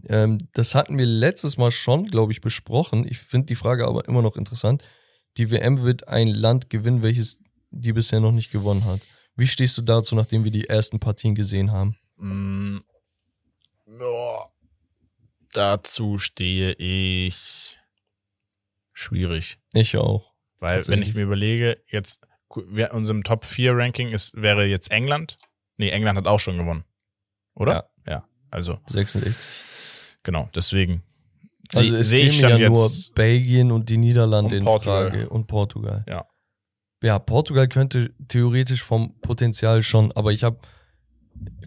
Ähm, das hatten wir letztes Mal schon, glaube ich, besprochen. Ich finde die Frage aber immer noch interessant. Die WM wird ein Land gewinnen, welches die bisher noch nicht gewonnen hat. Wie stehst du dazu, nachdem wir die ersten Partien gesehen haben? Mm, ja, dazu stehe ich schwierig. Ich auch. Weil, wenn ich mir überlege, jetzt, wer unserem Top 4 Ranking ist, wäre jetzt England. Nee, England hat auch schon gewonnen. Oder? Ja. also, 66. genau, deswegen. Also es sehe ich ja nur. Belgien und die Niederlande Und in Portugal. Frage und Portugal. Ja. Ja, Portugal könnte theoretisch vom Potenzial schon, aber ich habe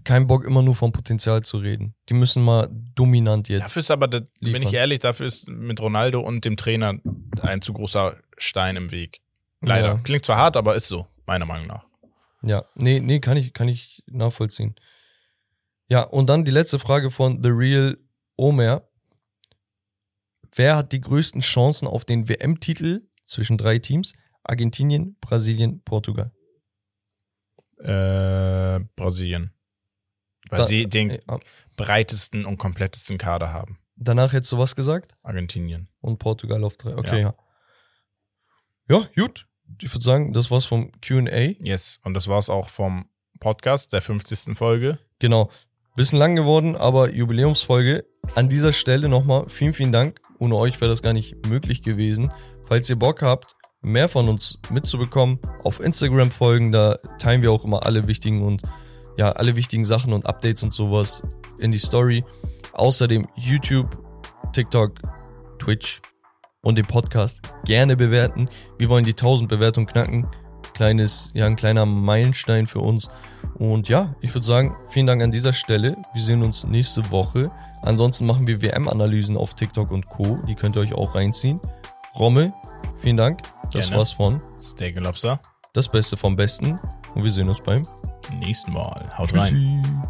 keinen Bock immer nur vom Potenzial zu reden. Die müssen mal dominant jetzt. Dafür ist aber, der, bin ich ehrlich, dafür ist mit Ronaldo und dem Trainer ein zu großer Stein im Weg. Leider. Ja. Klingt zwar hart, aber ist so, meiner Meinung nach. Ja, nee, nee, kann ich, kann ich nachvollziehen. Ja, und dann die letzte Frage von The Real Omer. Wer hat die größten Chancen auf den WM-Titel zwischen drei Teams? Argentinien, Brasilien, Portugal. Äh, Brasilien. Weil Da- sie den ah, breitesten und komplettesten Kader haben. Danach hättest du was gesagt? Argentinien. Und Portugal auf drei. Okay, Ja. ja. Ja, gut. Ich würde sagen, das war's vom QA. Yes. Und das war's auch vom Podcast, der 50. Folge. Genau. Bisschen lang geworden, aber Jubiläumsfolge. An dieser Stelle nochmal vielen, vielen Dank. Ohne euch wäre das gar nicht möglich gewesen. Falls ihr Bock habt, mehr von uns mitzubekommen, auf Instagram folgen. Da teilen wir auch immer alle wichtigen und ja, alle wichtigen Sachen und Updates und sowas in die Story. Außerdem YouTube, TikTok, Twitch und den Podcast gerne bewerten. Wir wollen die 1000 Bewertungen knacken. Kleines, ja, ein kleiner Meilenstein für uns. Und ja, ich würde sagen, vielen Dank an dieser Stelle. Wir sehen uns nächste Woche. Ansonsten machen wir WM-Analysen auf TikTok und Co. Die könnt ihr euch auch reinziehen. Rommel, vielen Dank. Das Gerne. war's von Steak Lobster. Das Beste vom Besten. Und wir sehen uns beim nächsten Mal. Haut Tschüssi. rein.